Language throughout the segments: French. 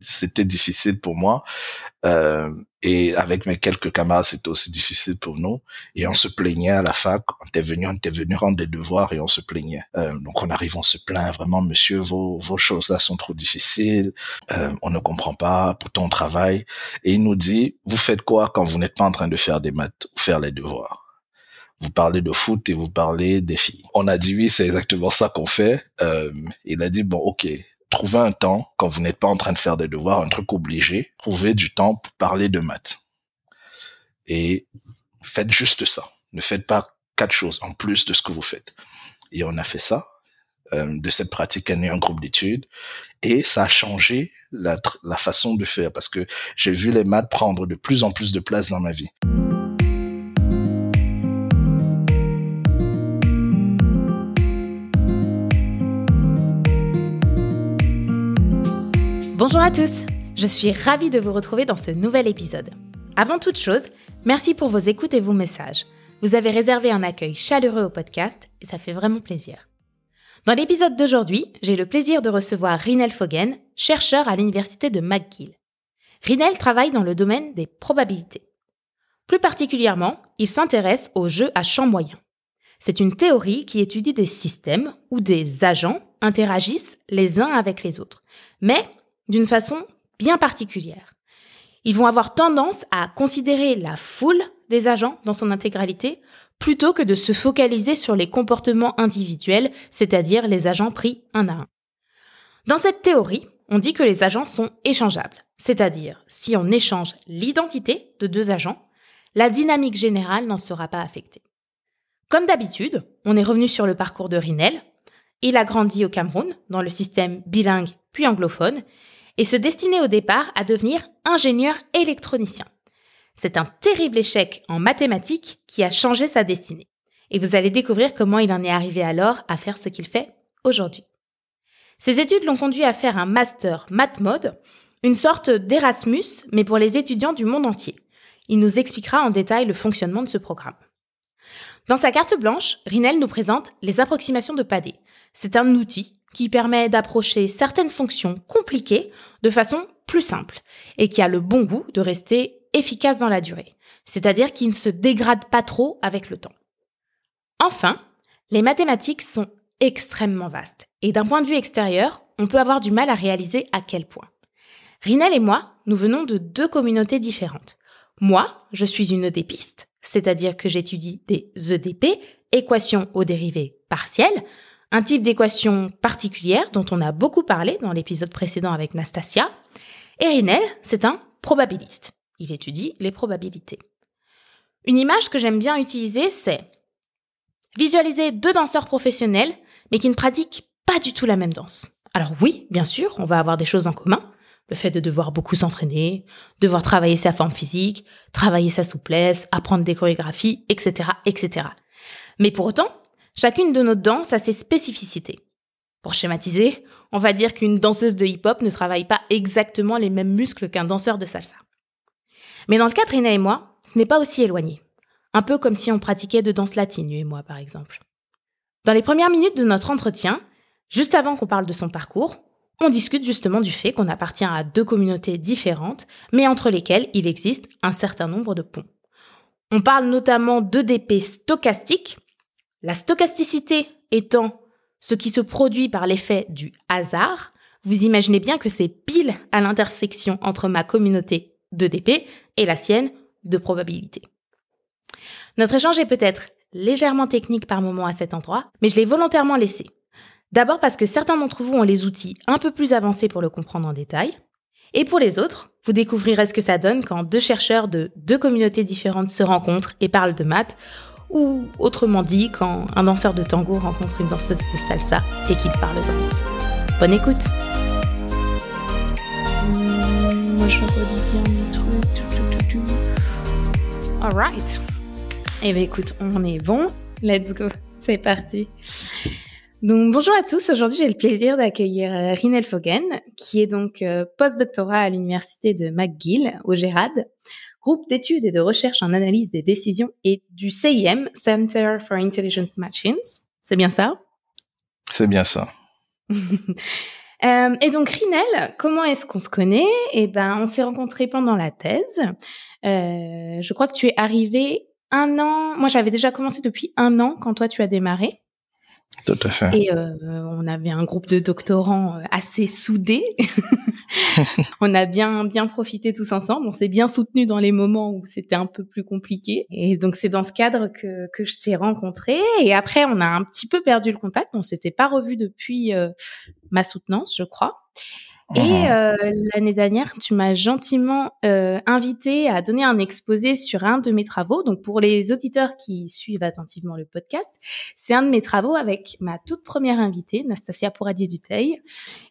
c'était difficile pour moi. Euh, et avec mes quelques camarades, c'était aussi difficile pour nous. Et on se plaignait à la fac. On était venu, on était venu rendre des devoirs et on se plaignait. Euh, donc on arrive, on se plaint vraiment, monsieur, vos, vos choses là sont trop difficiles. Euh, on ne comprend pas. Pourtant on travaille. Et il nous dit, vous faites quoi quand vous n'êtes pas en train de faire des maths ou faire les devoirs? vous parlez de foot et vous parlez des filles. On a dit oui, c'est exactement ça qu'on fait. Euh, il a dit bon, ok, trouvez un temps quand vous n'êtes pas en train de faire des devoirs, un truc obligé, trouvez du temps pour parler de maths. Et faites juste ça. Ne faites pas quatre choses en plus de ce que vous faites. Et on a fait ça. Euh, de cette pratique est né un groupe d'études et ça a changé la, la façon de faire parce que j'ai vu les maths prendre de plus en plus de place dans ma vie. Bonjour à tous, je suis ravie de vous retrouver dans ce nouvel épisode. Avant toute chose, merci pour vos écoutes et vos messages. Vous avez réservé un accueil chaleureux au podcast et ça fait vraiment plaisir. Dans l'épisode d'aujourd'hui, j'ai le plaisir de recevoir Rinel Fogen, chercheur à l'université de McGill. Rinel travaille dans le domaine des probabilités. Plus particulièrement, il s'intéresse aux jeux à champ moyen. C'est une théorie qui étudie des systèmes où des agents interagissent les uns avec les autres, mais d'une façon bien particulière. Ils vont avoir tendance à considérer la foule des agents dans son intégralité plutôt que de se focaliser sur les comportements individuels, c'est-à-dire les agents pris un à un. Dans cette théorie, on dit que les agents sont échangeables, c'est-à-dire si on échange l'identité de deux agents, la dynamique générale n'en sera pas affectée. Comme d'habitude, on est revenu sur le parcours de Rinel. Il a grandi au Cameroun, dans le système bilingue puis anglophone, et se destinait au départ à devenir ingénieur électronicien. C'est un terrible échec en mathématiques qui a changé sa destinée. Et vous allez découvrir comment il en est arrivé alors à faire ce qu'il fait aujourd'hui. Ses études l'ont conduit à faire un master MathMode, une sorte d'Erasmus, mais pour les étudiants du monde entier. Il nous expliquera en détail le fonctionnement de ce programme. Dans sa carte blanche, Rinel nous présente les approximations de Padé. C'est un outil qui permet d'approcher certaines fonctions compliquées de façon plus simple et qui a le bon goût de rester efficace dans la durée, c'est-à-dire qui ne se dégrade pas trop avec le temps. Enfin, les mathématiques sont extrêmement vastes et d'un point de vue extérieur, on peut avoir du mal à réaliser à quel point. Rinel et moi, nous venons de deux communautés différentes. Moi, je suis une EDPiste, c'est-à-dire que j'étudie des EDP, équations aux dérivées partielles, un type d'équation particulière dont on a beaucoup parlé dans l'épisode précédent avec Nastasia. Et Rinel, c'est un probabiliste. Il étudie les probabilités. Une image que j'aime bien utiliser, c'est visualiser deux danseurs professionnels, mais qui ne pratiquent pas du tout la même danse. Alors oui, bien sûr, on va avoir des choses en commun. Le fait de devoir beaucoup s'entraîner, devoir travailler sa forme physique, travailler sa souplesse, apprendre des chorégraphies, etc., etc. Mais pour autant, Chacune de nos danses a ses spécificités. Pour schématiser, on va dire qu'une danseuse de hip-hop ne travaille pas exactement les mêmes muscles qu'un danseur de salsa. Mais dans le cas de Rina et moi, ce n'est pas aussi éloigné. Un peu comme si on pratiquait de danse latine, et moi par exemple. Dans les premières minutes de notre entretien, juste avant qu'on parle de son parcours, on discute justement du fait qu'on appartient à deux communautés différentes, mais entre lesquelles il existe un certain nombre de ponts. On parle notamment d'EDP stochastique, la stochasticité étant ce qui se produit par l'effet du hasard, vous imaginez bien que c'est pile à l'intersection entre ma communauté d'EDP et la sienne de probabilité. Notre échange est peut-être légèrement technique par moment à cet endroit, mais je l'ai volontairement laissé. D'abord parce que certains d'entre vous ont les outils un peu plus avancés pour le comprendre en détail, et pour les autres, vous découvrirez ce que ça donne quand deux chercheurs de deux communautés différentes se rencontrent et parlent de maths, ou autrement dit quand un danseur de tango rencontre une danseuse de salsa et qu'il parle danse. Bonne écoute Alright. Eh bien écoute, on est bon. Let's go. C'est parti. Donc bonjour à tous. Aujourd'hui, j'ai le plaisir d'accueillir euh, Rinel Fogen, qui est donc euh, post-doctorat à l'université de McGill au Gérard groupe d'études et de recherche en analyse des décisions et du CIM, Center for Intelligent Machines. C'est bien ça? C'est bien ça. Euh, et donc Rinel, comment est-ce qu'on se connaît? Eh ben, on s'est rencontrés pendant la thèse. Euh, je crois que tu es arrivé un an. Moi, j'avais déjà commencé depuis un an quand toi tu as démarré. Tout à fait. Et euh, on avait un groupe de doctorants assez soudés. on a bien bien profité tous ensemble. On s'est bien soutenu dans les moments où c'était un peu plus compliqué. Et donc c'est dans ce cadre que que je t'ai rencontré. Et après on a un petit peu perdu le contact. On s'était pas revu depuis euh, ma soutenance, je crois. Et mhm. euh, l'année dernière, tu m'as gentiment euh, invité à donner un exposé sur un de mes travaux. Donc pour les auditeurs qui suivent attentivement le podcast, c'est un de mes travaux avec ma toute première invitée, Nastasia Pouradier-Duteil.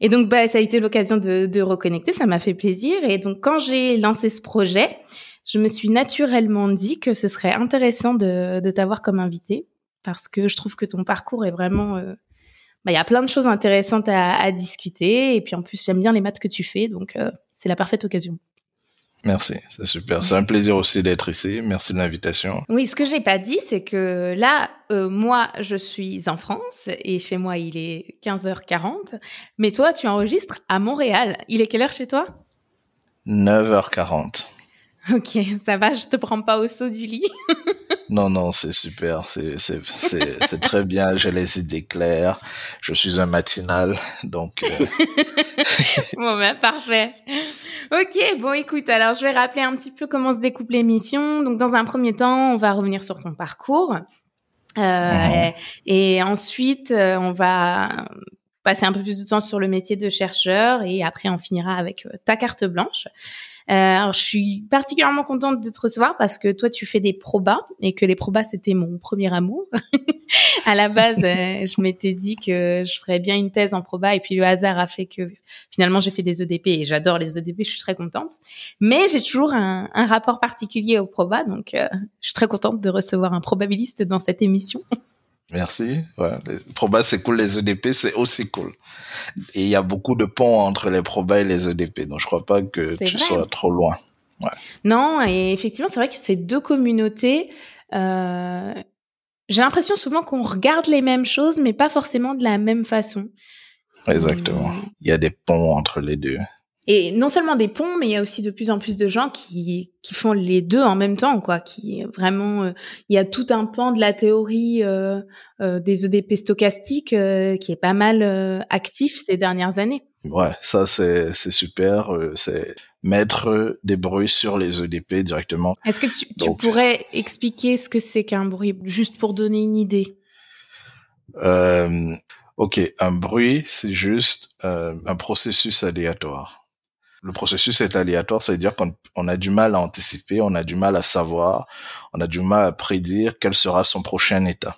Et donc bah, ça a été l'occasion de, de reconnecter, ça m'a fait plaisir. Et donc quand j'ai lancé ce projet, je me suis naturellement dit que ce serait intéressant de, de t'avoir comme invité parce que je trouve que ton parcours est vraiment euh, bah, il y a plein de choses intéressantes à, discuter. Et puis en plus, j'aime bien les maths que tu fais, donc euh, c'est la parfaite occasion. Merci, c'est super. C'est un plaisir aussi d'être ici. Merci de l'invitation. Oui, ce que j'ai pas dit, c'est que là, euh, moi, je suis en France et chez moi, il est 15h40. Mais toi, tu enregistres à Montréal. Il est quelle heure chez toi? 9h40. Ok, ça va, je te prends pas au saut du lit. Non, non, c'est super, c'est c'est c'est très bien. J'ai les idées claires. Je suis un matinal, donc. Euh... bon ben parfait. Ok, bon écoute, alors je vais rappeler un petit peu comment se découpe l'émission. Donc dans un premier temps, on va revenir sur ton parcours. Euh, mhm. et, ensuite, euh, on va passer un peu plus de temps sur le métier de chercheur et après on finira avec euh, ta carte blanche. Euh, alors, je suis particulièrement contente de te recevoir parce que toi, tu fais des probas et que les probas, c'était mon premier amour. à la base, euh, je m'étais dit que je ferais bien une thèse en proba et puis le hasard a fait que finalement, j'ai fait des EDP et j'adore les EDP, je suis très contente. Mais j'ai toujours un, rapport particulier aux probas, donc euh, je suis très contente de recevoir un probabiliste dans cette émission. Merci. Ouais. Les probas, c'est cool. Les EDP, c'est aussi cool. Et il y a beaucoup de ponts entre les probas et les EDP. Donc, je crois pas que tu sois trop loin. Ouais. Non, et effectivement, c'est vrai que ces deux communautés, euh, j'ai l'impression souvent qu'on regarde les mêmes choses, mais pas forcément de la même façon. Exactement. Il y a des ponts entre les deux. Et non seulement des ponts, mais il y a aussi de plus en plus de gens qui qui font les deux en même temps, quoi. Qui vraiment, euh, il y a tout un pan de la théorie euh, euh, des EDP stochastiques euh, qui est pas mal euh, actif ces dernières années. Ouais, ça c'est c'est super. c'est mettre des bruits sur les EDP directement. Est-ce que tu, tu, pourrais expliquer ce que c'est qu'un bruit, juste pour donner une idée? Ok, un bruit, c'est juste un processus aléatoire le processus est aléatoire, ça veut dire qu'on a du mal à anticiper, on a du mal à savoir, on a du mal à prédire quel sera son prochain état.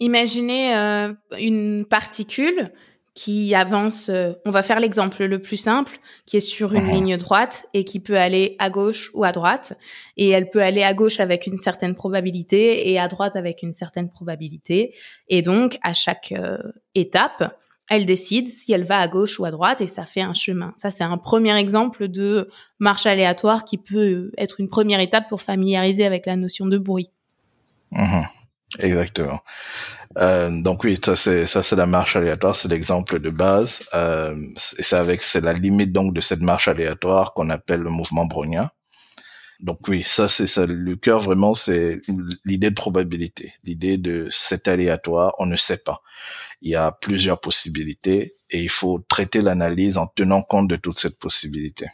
Imaginez euh, une particule qui avance, euh, on va faire l'exemple le plus simple, qui est sur une mhm. ligne droite et qui peut aller à gauche ou à droite. Et elle peut aller à gauche avec une certaine probabilité et à droite avec une certaine probabilité. Et donc, à chaque euh, étape, elle décide si elle va à gauche ou à droite et ça fait un chemin. Ça, c'est un premier exemple de marche aléatoire qui peut être une première étape pour familiariser avec la notion de bruit. Mhm. Exactement. Euh, donc oui, ça c'est ça c'est la marche aléatoire, c'est l'exemple de base. Euh, c'est avec c'est la limite donc de cette marche aléatoire qu'on appelle le mouvement brownien. Donc oui, ça c'est ça. Le cœur vraiment, c'est l'idée de probabilité, l'idée de c'est aléatoire, on ne sait pas. Il y a plusieurs possibilités et il faut traiter l'analyse en tenant compte de toute cette possibilité.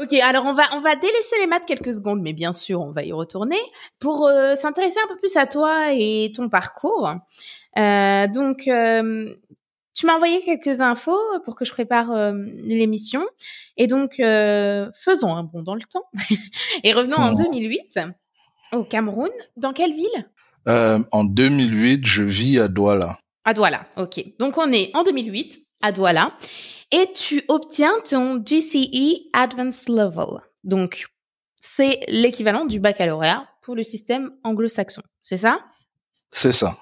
Ok, alors on va on va délaisser les maths quelques secondes, mais bien sûr on va y retourner pour euh, s'intéresser un peu plus à toi et ton parcours. Euh, donc euh, tu m'as envoyé quelques infos pour que je prépare l'émission. Et donc, faisons un bond dans le temps. et revenons en 2008, au Cameroun. Dans quelle ville? En 2008, je vis à Douala. À Douala, ok. Donc, on est en 2008, à Douala. Et tu obtiens ton GCE Advanced Level. Donc, c'est l'équivalent du baccalauréat pour le système anglo-saxon. C'est ça? C'est ça.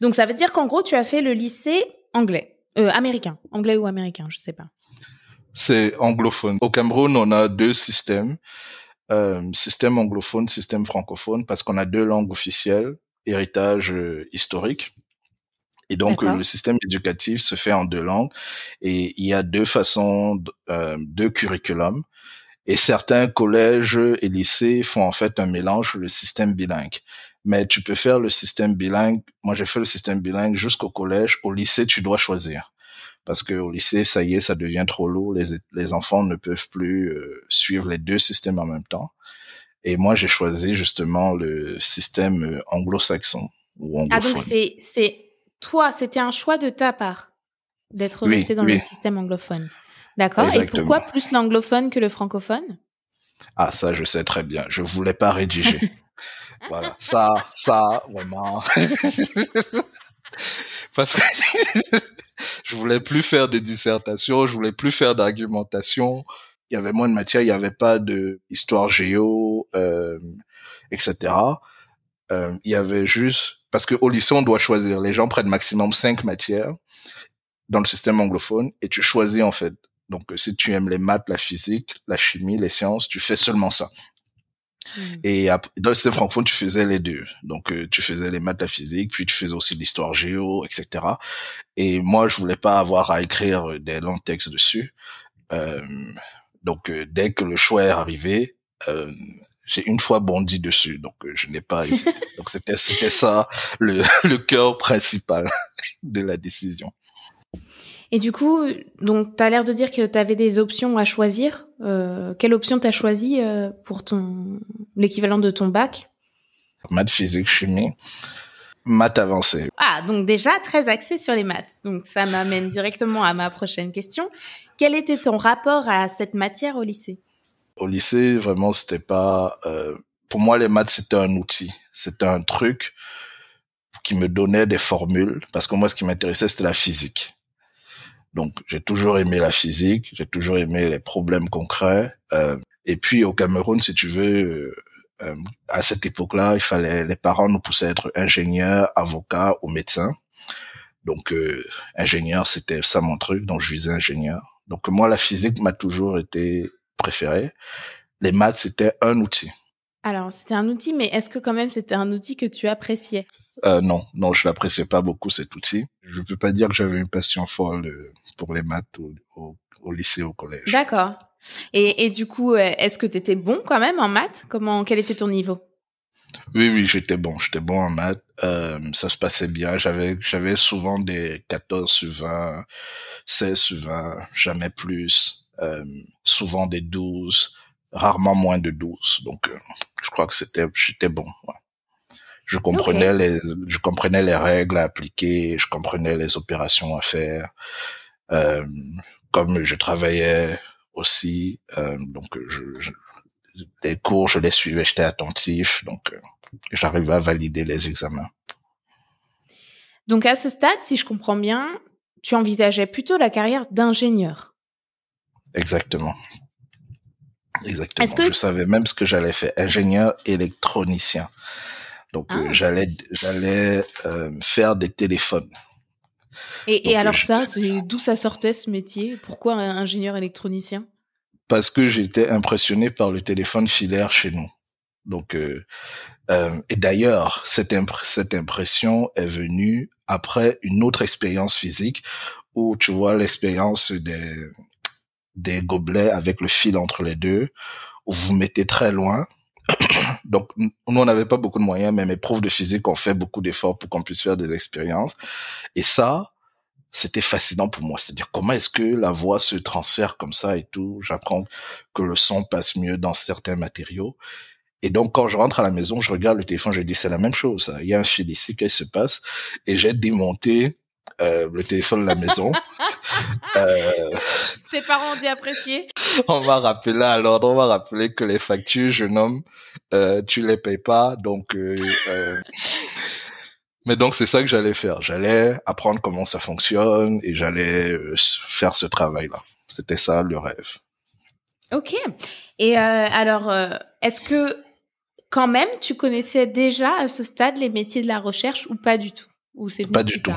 Donc ça veut dire qu'en gros, tu as fait le lycée anglais, euh, américain, anglais ou américain, je sais pas. C'est anglophone. Au Cameroun, on a deux systèmes, euh, système anglophone, système francophone, parce qu'on a deux langues officielles, héritage euh, historique. Et donc le système éducatif se fait en deux langues et il y a deux façons, euh, deux curriculums. Et certains collèges et lycées font en fait un mélange, le système bilingue. Mais tu peux faire le système bilingue. Moi, j'ai fait le système bilingue jusqu'au collège. Au lycée, tu dois choisir. Parce que au lycée, ça y est, ça devient trop lourd. Les, les enfants ne peuvent plus euh, suivre les deux systèmes en même temps. Et moi, j'ai choisi justement le système euh, anglo-saxon ou anglophone. Ah, donc c'est, c'est toi, c'était un choix de ta part d'être resté dans le système anglophone. D'accord. Et pourquoi plus l'anglophone que le francophone? Ah, ça, je sais très bien. Je voulais pas rédiger. voilà. Ça, ça, vraiment. Parce que je voulais plus faire de dissertation, je voulais plus faire d'argumentation. Il y avait moins de matière, il n'y avait pas de histoire géo, euh, etc. Euh, il y avait juste parce que au lycée on doit choisir. Les gens prennent maximum cinq matières dans le système anglophone et tu choisis en fait. Donc si tu aimes les maths, la physique, la chimie, les sciences, tu fais seulement ça. Hmm. Et dans le système francophone, tu faisais les deux. Donc, euh, tu faisais les maths, la physique, puis tu faisais aussi l'histoire géo, etc. Et moi, je voulais pas avoir à écrire des longs textes dessus. Euh, donc, euh, dès que le choix est arrivé, euh, j'ai une fois bondi dessus, donc euh, je n'ai pas hésité. donc c'était c'était ça le, le cœur principal de la décision. Et du coup, donc tu as l'air de dire que tu avais des options à choisir. Euh, quelle option tu as choisi euh, pour ton l'équivalent de ton bac? Maths, physique, chimie, maths avancées. Ah, donc déjà très axé sur les maths. Donc ça m'amène directement à ma prochaine question. Quel était ton rapport à cette matière au lycée? Au lycée, vraiment, c'était pas. Euh, pour moi, les maths c'était un outil, c'était un truc qui me donnait des formules, parce que moi, ce qui m'intéressait, c'était la physique. Donc, j'ai toujours aimé la physique, j'ai toujours aimé les problèmes concrets. Euh, et puis, au Cameroun, si tu veux, euh, à cette époque-là, il fallait, les parents nous poussaient à être ingénieurs, avocats ou médecins. Donc, ingénieur, c'était ça mon truc, donc je visais ingénieur. Donc, moi, la physique m'a toujours été préféré. Les maths, c'était un outil. Alors, c'était un outil, mais est-ce que quand même c'était un outil que tu appréciais? Euh, Non, non, je l'appréciais pas beaucoup cet outil. Je peux pas dire que j'avais une passion folle euh, pour les maths au, au, lycée, au collège. D'accord. Et, et, du coup, euh, est-ce que tu étais bon quand même en maths? Comment, quel était ton niveau? Oui, oui, j'étais bon, j'étais bon en maths. Euh, ça se passait bien. J'avais, j'avais souvent des 14 sur 20, 16 sur 20, jamais plus euh, souvent des 12, rarement moins de 12. Donc, euh, je crois que c'était, j'étais bon. Ouais. Je comprenais les, je comprenais les règles à appliquer, je comprenais les opérations à faire. Euh, comme je travaillais aussi, euh, donc je, je, les cours, je les suivais, j'étais attentif, donc euh, j'arrivais à valider les examens. Donc à ce stade, si je comprends bien, tu envisageais plutôt la carrière d'ingénieur. Exactement. Exactement. Que... Je savais même ce que j'allais faire, ingénieur électronicien. Donc euh, ah. j'allais j'allais euh, faire des téléphones. Et, et alors ça, d'où ça sortait ce métier? Pourquoi ingénieur électronicien? Parce que j'étais impressionné par le téléphone filaire chez nous. Donc euh, euh et d'ailleurs cette imp cette impression est venue après une autre expérience physique où tu vois l'expérience des des gobelets avec le fil entre les deux, où vous mettez très loin. Donc, nous, on n'avait pas beaucoup de moyens, mais mes profs de physique ont fait beaucoup d'efforts pour qu'on puisse faire des expériences. Et ça, c'était fascinant pour moi. C'est-à-dire, comment est-ce que la voix se transfère comme ça et tout? J'apprends que le son passe mieux dans certains matériaux. Et donc, quand je rentre à la maison, je regarde le téléphone, je dis, c'est la même chose. Il y a un fil ici, qu'est-ce qui se passe? Et j'ai démonté euh, le téléphone de la maison. euh, Tes parents ont dû apprécier. On m'a rappelé alors, on m'a rappelé que les factures, jeune homme, euh, tu les payes pas, donc. Euh, mais donc c'est ça que j'allais faire. J'allais apprendre comment ça fonctionne et j'allais faire ce travail-là. C'était ça le rêve. Ok. Et alors, est-ce que quand même tu connaissais déjà à ce stade les métiers de la recherche ou pas du tout? Ou c'est pas du tout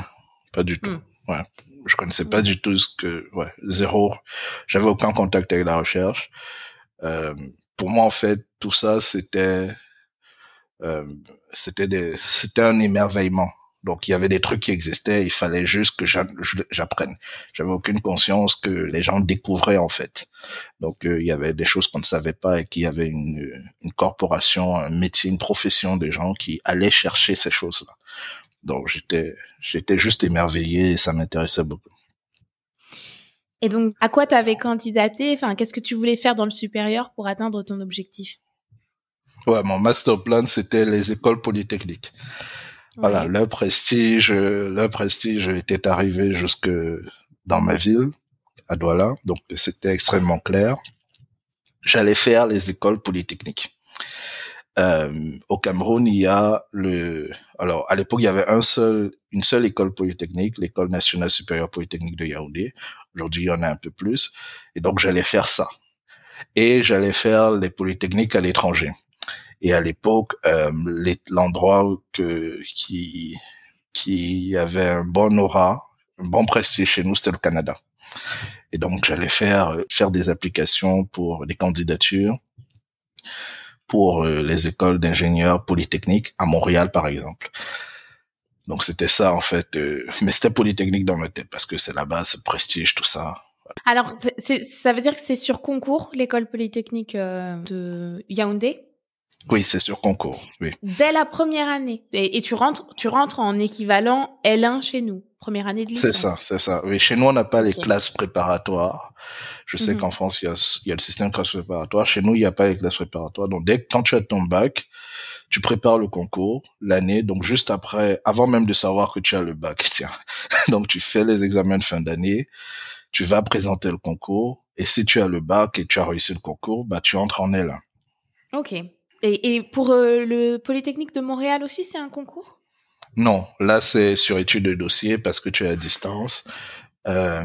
pas du tout. Hmm. Ouais. Je connaissais pas du tout ce que, ouais, zéro. J'avais aucun contact avec la recherche. Euh, pour moi, en fait, tout ça, c'était, euh, c'était des, c'était un émerveillement. Donc il y avait des trucs qui existaient, il fallait juste que j'apprenne. J'avais aucune conscience que les gens découvraient en fait. Donc euh, il y avait des choses qu'on ne savait pas et qu'il y avait une, une corporation, un métier, une profession des gens qui allaient chercher ces choses-là. Donc j'étais j'étais juste émerveillé et ça m'intéressait beaucoup. Et donc à quoi tu avais candidaté? Enfin, qu'est-ce que tu voulais faire dans le supérieur pour atteindre ton objectif? Ouais, mon master plan c'était les écoles polytechniques. Voilà, le prestige, le prestige était arrivé jusque dans ma ville, à Douala, donc c'était extrêmement clair. J'allais faire les écoles polytechniques. Euh, au Cameroun, il y a le, alors à l'époque il y avait un seul, une seule école polytechnique, l'école nationale supérieure polytechnique de Yaoundé. Aujourd'hui, il y en a un peu plus, et donc j'allais faire ça. Et j'allais faire les polytechniques à l'étranger. Et à l'époque, euh, l'endroit que qui qui avait un bon aura, un bon prestige chez nous, c'était le Canada. Et donc j'allais faire faire des applications pour des candidatures pour euh, les écoles d'ingénieurs polytechniques à Montréal par exemple. Donc c'était ça en fait, euh, mais c'était polytechnique dans ma tête parce que c'est là-bas, c'est prestige, tout ça. Alors ça veut dire que c'est sur concours l'école polytechnique de Yaoundé? Oui, c'est sur concours, oui. Dès la première année. Et, tu rentres, tu rentres en équivalent L1 chez nous, première année de licence. C'est ça, c'est ça. Oui, chez nous, on n'a pas les classes préparatoires. Je sais mhm. qu'en France, il y, a, il y a le système de classes préparatoires. Chez nous, il n'y a pas les classes préparatoires. Donc, dès que quand tu as ton bac, tu prépares le concours l'année. Donc, juste après, avant même de savoir que tu as le bac, tiens. donc, tu fais les examens de fin d'année. Tu vas présenter le concours. Et si tu as le bac et tu as réussi le concours, bah, tu entres en L1. Ok. Et, et pour euh, le Polytechnique de Montréal aussi, c'est un concours? Non, là c'est sur étude de dossier parce que tu es à distance. Euh,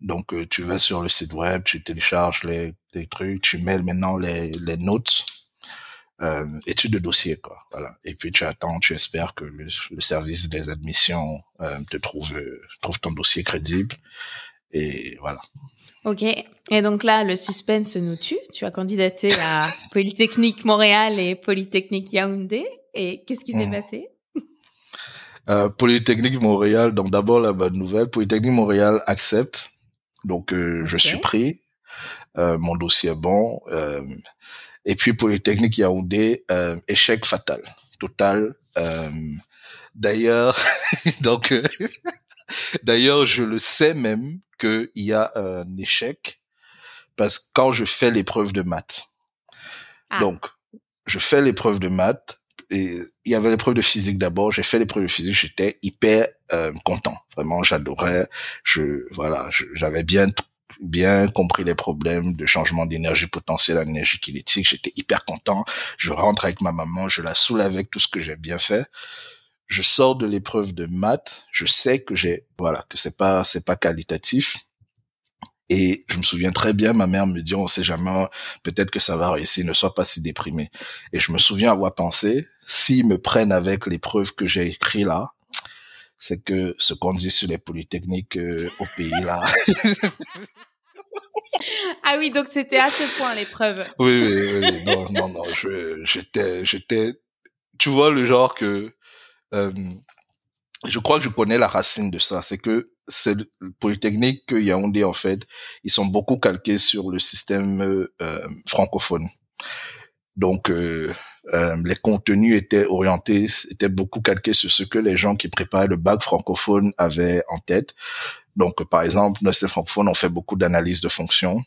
donc euh, tu vas sur le site web, tu télécharges les, les trucs, tu mets maintenant les, les notes, euh, étude de dossier quoi. Voilà. Et puis tu attends, tu espères que le, le service des admissions euh, te trouve trouve ton dossier crédible et voilà. Ok. Et donc là, le suspense nous tue. Tu as candidaté à Polytechnique Montréal et Polytechnique Yaoundé. Et qu'est-ce qui s'est mmh. passé? Euh, Polytechnique Montréal, donc d'abord la bonne nouvelle, Polytechnique Montréal accepte. Donc euh, je suis pris. Euh, mon dossier est bon. Euh, et puis Polytechnique Yaoundé, euh, échec fatal, total. D'ailleurs, donc d'ailleurs je le sais même qu'il y a un échec parce que quand je fais l'épreuve de maths, ah. donc je fais l'épreuve de maths il y avait l'épreuve de physique d'abord. J'ai fait l'épreuve de physique, j'étais hyper euh, content. Vraiment, j'adorais. Je voilà, j'avais bien bien compris les problèmes de changement d'énergie potentielle à l'énergie kinétique. J'étais hyper content. Je rentre avec ma maman, je la saoule avec tout ce que j'ai bien fait je sors de l'épreuve de maths, je sais que j'ai, voilà, que c'est pas, c'est pas qualitatif. Et je me souviens très bien, ma mère me dit, on sait jamais, peut-être que ça va réussir, ne sois pas si déprimé. Et je me souviens avoir pensé, s'ils me prennent avec l'épreuve que j'ai écrit là, c'est que ce qu'on dit sur les polytechniques euh, au pays là. ah oui, donc c'était à ce point l'épreuve. Oui, oui, oui, non, non, non, j'étais, j'étais, tu vois le genre que euh, je crois que je connais la racine de ça. C'est que c'est le Polytechnique Yaoundé, en fait, ils sont beaucoup calqués sur le système euh, francophone. Donc, euh, euh, les contenus étaient orientés, étaient beaucoup calqués sur ce que les gens qui préparaient le bac francophone avaient en tête. Donc, par exemple, dans le francophone, on fait beaucoup d'analyse de fonctions.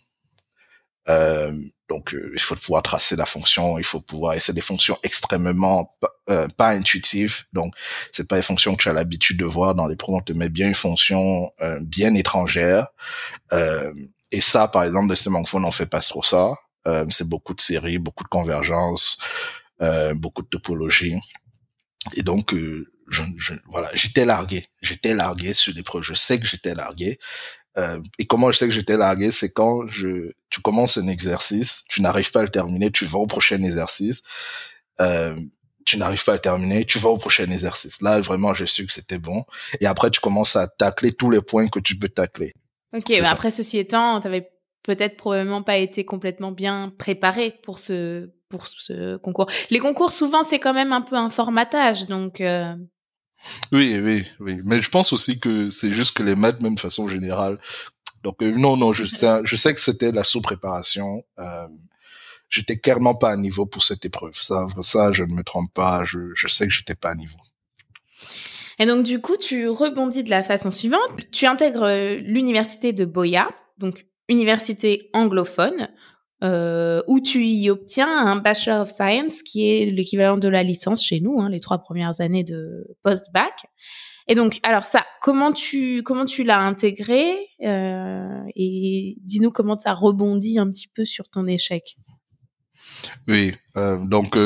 Euh, donc, euh, il faut pouvoir tracer la fonction, il faut pouvoir, et c'est des fonctions extrêmement euh, pas intuitives. Donc, c'est pas des fonctions que tu as l'habitude de voir dans les programmes. On te met bien une fonction euh, bien étrangère. et ça, par exemple, de Stemangphone, on fait pas trop ça. c'est beaucoup de séries, beaucoup de convergences, beaucoup de topologie. Et donc, je, je, voilà, j'étais largué. J'étais largué sur des projets. Je sais que j'étais largué. Euh, et comment je sais que j'étais largué, c'est quand je, tu commences un exercice, tu n'arrives pas à le terminer, tu vas au prochain exercice, euh, tu n'arrives pas à le terminer, tu vas au prochain exercice. Là, vraiment, j'ai su que c'était bon. Et après, tu commences à tacler tous les points que tu peux tacler. Ok, mais après, ceci étant, tu avais peut-être probablement pas été complètement bien préparé pour ce, pour ce concours. Les concours, souvent, c'est quand même un peu un formatage, donc... Euh... Oui, oui, oui. Mais je pense aussi que c'est juste que les maths, même de façon générale. Donc euh, non, non, je sais, je sais que c'était la sous-préparation. Euh, j'étais clairement pas à niveau pour cette épreuve. Ça, ça, je ne me trompe pas. Je, je sais que j'étais pas à niveau. Et donc du coup, tu rebondis de la façon suivante. Tu intègres euh, l'université de Boya, donc université anglophone, euh, où tu y obtiens un Bachelor of Science qui est l'équivalent de la licence chez nous, hein, les trois premières années de post-bac. Et donc, alors ça, comment tu comment tu l'as intégré euh, et dis-nous comment ça rebondit un petit peu sur ton échec. Oui, euh, donc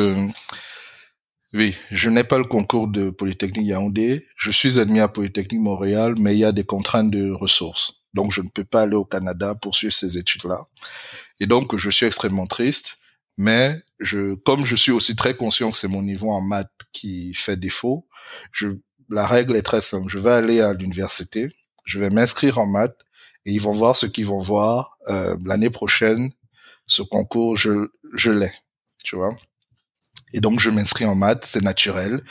oui, je n'ai pas le concours de Polytechnique Yaoundé. Je suis admis à Polytechnique Montréal, mais il y a des contraintes de ressources. Donc, je ne peux pas aller au Canada pour suivre ces études-là. Et donc, je suis extrêmement triste. Mais je, comme je suis aussi très conscient que c'est mon niveau en maths qui fait défaut, je, la règle est très simple. Je vais aller à l'université, je vais m'inscrire en maths et ils vont voir ce qu'ils vont voir euh, l'année prochaine. Ce concours, je, je l'ai, tu vois. Et donc, je m'inscris en maths, c'est naturel.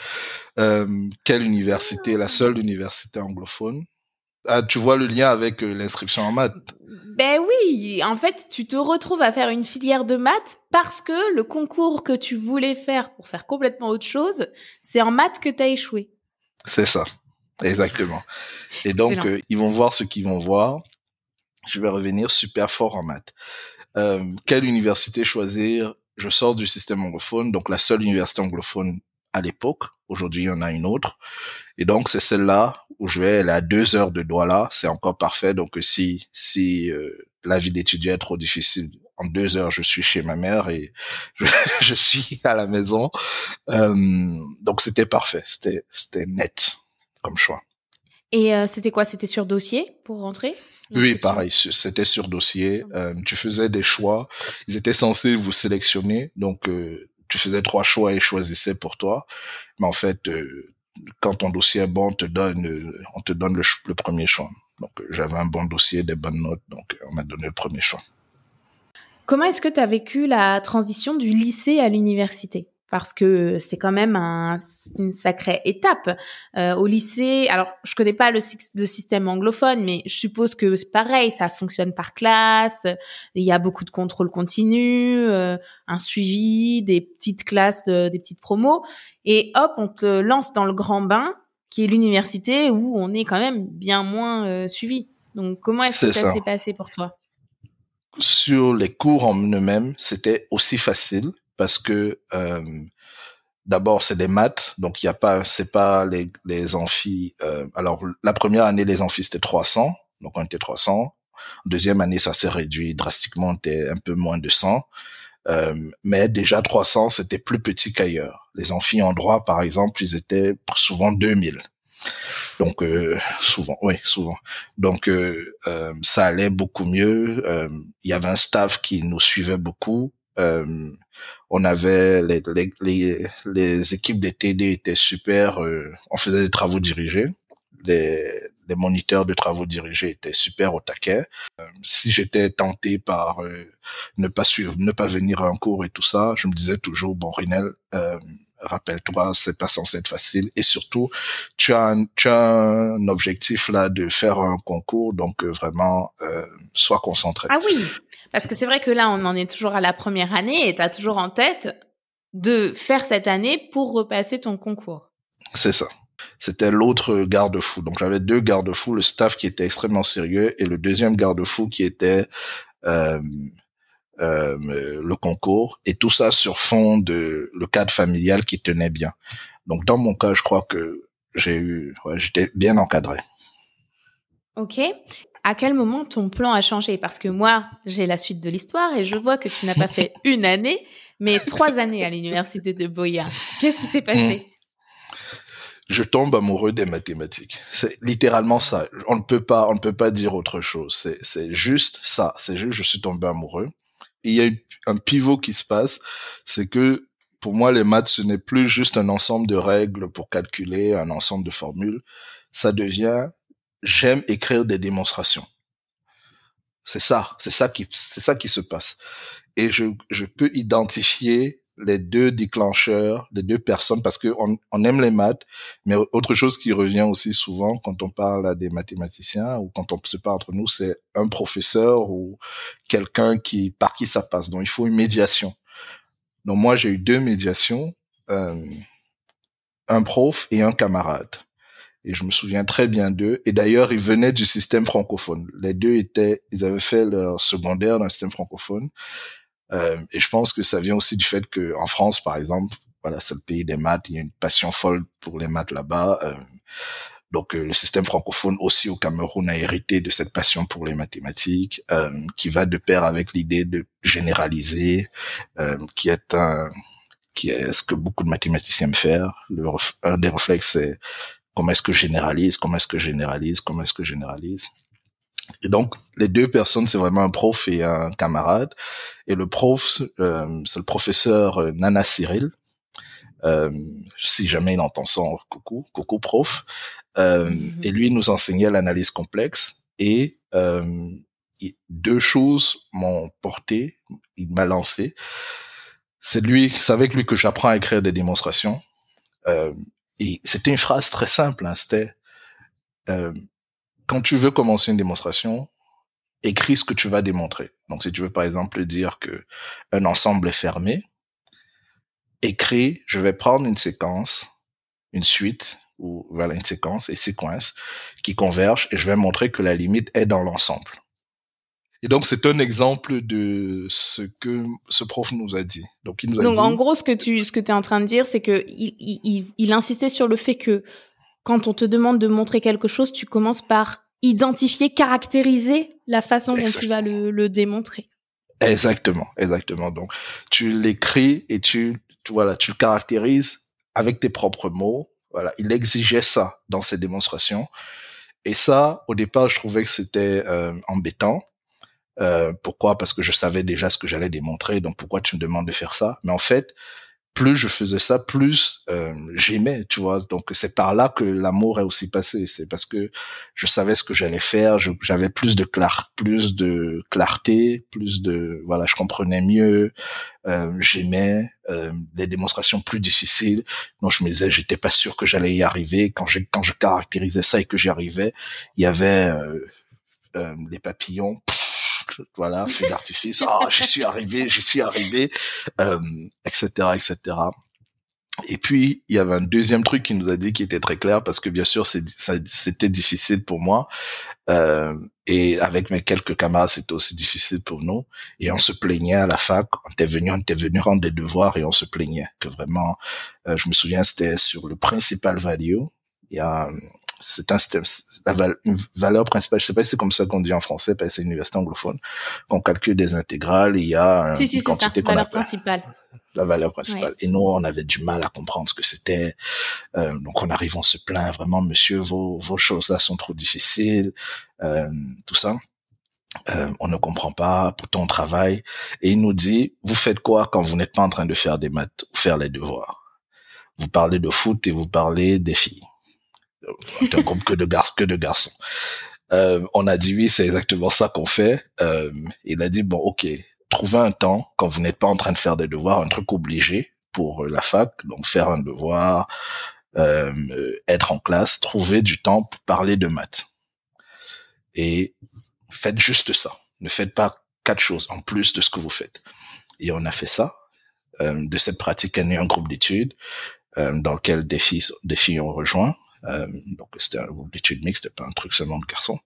Euh, quelle université? La seule université anglophone. Ah, tu vois le lien avec euh, l'inscription en maths Ben oui, en fait, tu te retrouves à faire une filière de maths parce que le concours que tu voulais faire pour faire complètement autre chose, c'est en maths que tu as échoué. C'est ça, exactement. Et donc, euh, ils vont voir ce qu'ils vont voir. Je vais revenir super fort en maths. Euh, quelle université choisir? Je sors du système anglophone, donc la seule université anglophone à l'époque. Aujourd'hui, il y en a une autre. Et donc, c'est celle-là où je vais, elle est à deux heures de Douala. C'est encore parfait. Donc, si, si euh, la vie d'étudiant est trop difficile, en deux heures, je suis chez ma mère et je, je suis à la maison. Euh, donc, c'était parfait. C'était, c'était net comme choix. Et euh, c'était quoi? C'était sur dossier pour rentrer? Oui, pareil. C'était sur dossier. Euh, tu faisais des choix. Ils étaient censés vous sélectionner. Donc, euh, tu faisais trois choix et choisissais pour toi. Mais en fait, euh, quand ton dossier est bon, on te donne, euh, on te donne le, le premier choix. Donc, euh, j'avais un bon dossier, des bonnes notes, donc on m'a donné le premier choix. Comment est-ce que tu as vécu la transition du lycée à l'université? Parce que c'est quand même un, une sacrée étape. Euh, au lycée, alors je connais pas le, le, système anglophone, mais je suppose que c'est pareil, ça fonctionne par classe, il y a beaucoup de contrôle continu, euh, un suivi, des petites classes, de, des petites promos, et hop, on te lance dans le grand bain, qui est l'université, où on est quand même bien moins euh, suivi. Donc comment est-ce que ça s'est passé pour toi? Sur les cours en eux-mêmes, c'était aussi facile parce que euh, d'abord c'est des maths, donc il y a pas, c'est pas les les amphis. Euh, alors la première année les amphis c'était 300, donc on était 300. Deuxième année ça s'est réduit drastiquement, on était un peu moins de 100. Euh, mais déjà 300 c'était plus petit qu'ailleurs. Les amphis en droit par exemple ils étaient souvent 2000. Donc euh, souvent, oui, souvent. Donc euh, euh, ça allait beaucoup mieux. Euh, il y avait un staff qui nous suivait beaucoup. Euh, on avait les, les, les, les équipes de TD étaient super. Euh, on faisait des travaux dirigés. Les, les moniteurs de travaux dirigés étaient super au taquet. Euh, si j'étais tenté par euh, ne pas suivre, ne pas venir à un cours et tout ça, je me disais toujours bon, Rinel, euh, rappelle-toi, c'est pas censé être facile. Et surtout, tu as un, tu as un objectif là de faire un concours, donc vraiment, sois concentré. Ah oui, parce que c'est vrai que là, on en est toujours à la première année et tu as toujours en tête de faire cette année pour repasser ton concours. C'est ça. C'était l'autre garde-fou. Donc j'avais deux garde-fous, le staff qui était extrêmement sérieux et le deuxième garde-fou qui était euh, euh, le concours et tout ça sur fond de le cadre familial qui tenait bien. Donc dans mon cas, je crois que j'ai eu, ouais, j'étais bien encadré. Ok. À quel moment ton plan a changé? Parce que moi, j'ai la suite de l'histoire et je vois que tu n'as pas fait une année, mais trois années à l'université de Boya. Qu'est-ce qui s'est passé? Je tombe amoureux des mathématiques. C'est littéralement ça. On ne peut pas, on ne peut pas dire autre chose. C'est, c'est juste ça. C'est juste, je suis tombé amoureux. Et il y a un pivot qui se passe. C'est que, pour moi, les maths, ce n'est plus juste un ensemble de règles pour calculer, un ensemble de formules. Ça devient, j'aime écrire des démonstrations. C'est ça. C'est ça qui, c'est ça qui se passe. Et je, je peux identifier les deux déclencheurs, les deux personnes, parce que on, aime les maths, mais autre chose qui revient aussi souvent quand on parle à des mathématiciens ou quand on se parle entre nous, c'est un professeur ou quelqu'un qui par qui ça passe. Donc il faut une médiation. Donc moi j'ai eu deux médiations, euh, un prof et un camarade. Et je me souviens très bien d'eux. Et d'ailleurs, ils venaient du système francophone. Les deux étaient, ils avaient fait leur secondaire dans le système francophone. Euh, et je pense que ça vient aussi du fait que en France, par exemple, voilà, c'est le pays des maths. Il y a une passion folle pour les maths là-bas. Euh, donc euh, le système francophone aussi au Cameroun a hérité de cette passion pour les mathématiques, euh, qui va de pair avec l'idée de généraliser, euh, qui est un qui est ce que beaucoup de mathématiciens aiment faire. Le, un des réflexes, c'est comment est-ce que je généralise, comment est-ce que je généralise, comment est-ce que je généralise. Et donc, les deux personnes, c'est vraiment un prof et un camarade. Et le prof, euh, c'est le professeur euh, Nana Cyril. Euh, si jamais il entend ça, coucou, coucou prof. Euh, mm-hmm. Et lui nous enseignait l'analyse complexe. Et euh, deux choses m'ont porté, il m'a lancé. C'est lui, c'est avec lui que j'apprends à écrire des démonstrations. Euh, et c'était une phrase très simple. Hein, c'était quand tu veux commencer une démonstration, écris ce que tu vas démontrer. Donc, si tu veux, par exemple, dire que un ensemble est fermé, écris, je vais prendre une séquence, une suite, ou voilà, une séquence et séquence qui convergent et je vais montrer que la limite est dans l'ensemble. Et donc, c'est un exemple de ce que ce prof nous a dit. Donc, il nous a donc en gros, ce que tu, ce que es en train de dire, c'est que il, il, il insistait sur le fait que quand on te demande de montrer quelque chose, tu commences par identifier, caractériser la façon dont tu vas le, démontrer. Exactement, exactement. Donc, tu l'écris et tu, voilà, tu le caractérises avec tes propres mots. Voilà, il exigeait ça dans ses démonstrations. Et ça, au départ, je trouvais que c'était euh, embêtant. Euh, pourquoi? Parce que je savais déjà ce que j'allais démontrer. Donc, pourquoi tu me demandes de faire ça? Mais en fait, plus je faisais ça, plus euh, j'aimais, tu vois? Donc c'est par là que l'amour est aussi passé. C'est parce que je savais ce que j'allais faire, j'avais plus de clarté, plus de voilà, je comprenais mieux, euh, j'aimais euh, des démonstrations plus difficiles. Donc je me disais, j'étais pas sûr que j'allais y arriver. Quand je quand je caractérisais ça et que j'y arrivais, il y avait euh, euh des papillons voilà, feu d'artifice, ah, j'y suis arrivé, j'y suis arrivé, euh, etc., etc. Et puis, il y avait un deuxième truc qui nous a dit qui était très clair, parce que bien sûr, c'était difficile pour moi, euh, et avec mes quelques camarades, c'était aussi difficile pour nous. Et on se plaignait à la fac, on était venu, on était venu rendre des devoirs et on se plaignait que vraiment, euh, je me souviens, c'était sur le principal value. Il y a c'est un la une valeur principale. Je sais pas si c'est comme ça qu'on dit en français, parce que c'est une université anglophone. Quand on calcule des intégrales, il y a une si, quantité qu'on valeur principale. La valeur principale. Et nous, on avait du mal à comprendre ce que c'était. Euh, donc, on arrive, on se plaint vraiment, monsieur, vos, vos choses là sont trop difficiles, euh, tout ça. Euh, on ne comprend pas, pourtant on travaille. Et il nous dit, vous faites quoi quand vous n'êtes pas en train de faire des maths ou faire les devoirs? Vous parlez de foot et vous parlez des filles un groupe que de garçons, que de garçons. Euh, on a dit oui, c'est exactement ça qu'on fait. Euh, il a dit bon, ok, trouvez un temps quand vous n'êtes pas en train de faire des devoirs, un truc obligé pour la fac, donc faire un devoir, euh, être en classe, trouver du temps pour parler de maths. Et faites juste ça. Ne faites pas quatre choses en plus de ce que vous faites. Et on a fait ça. Euh, de cette pratique est né un groupe d'études euh, dans lequel des filles, des filles ont rejoint. Euh, donc c'était un groupe d'études mixtes, pas un truc seulement de garçons.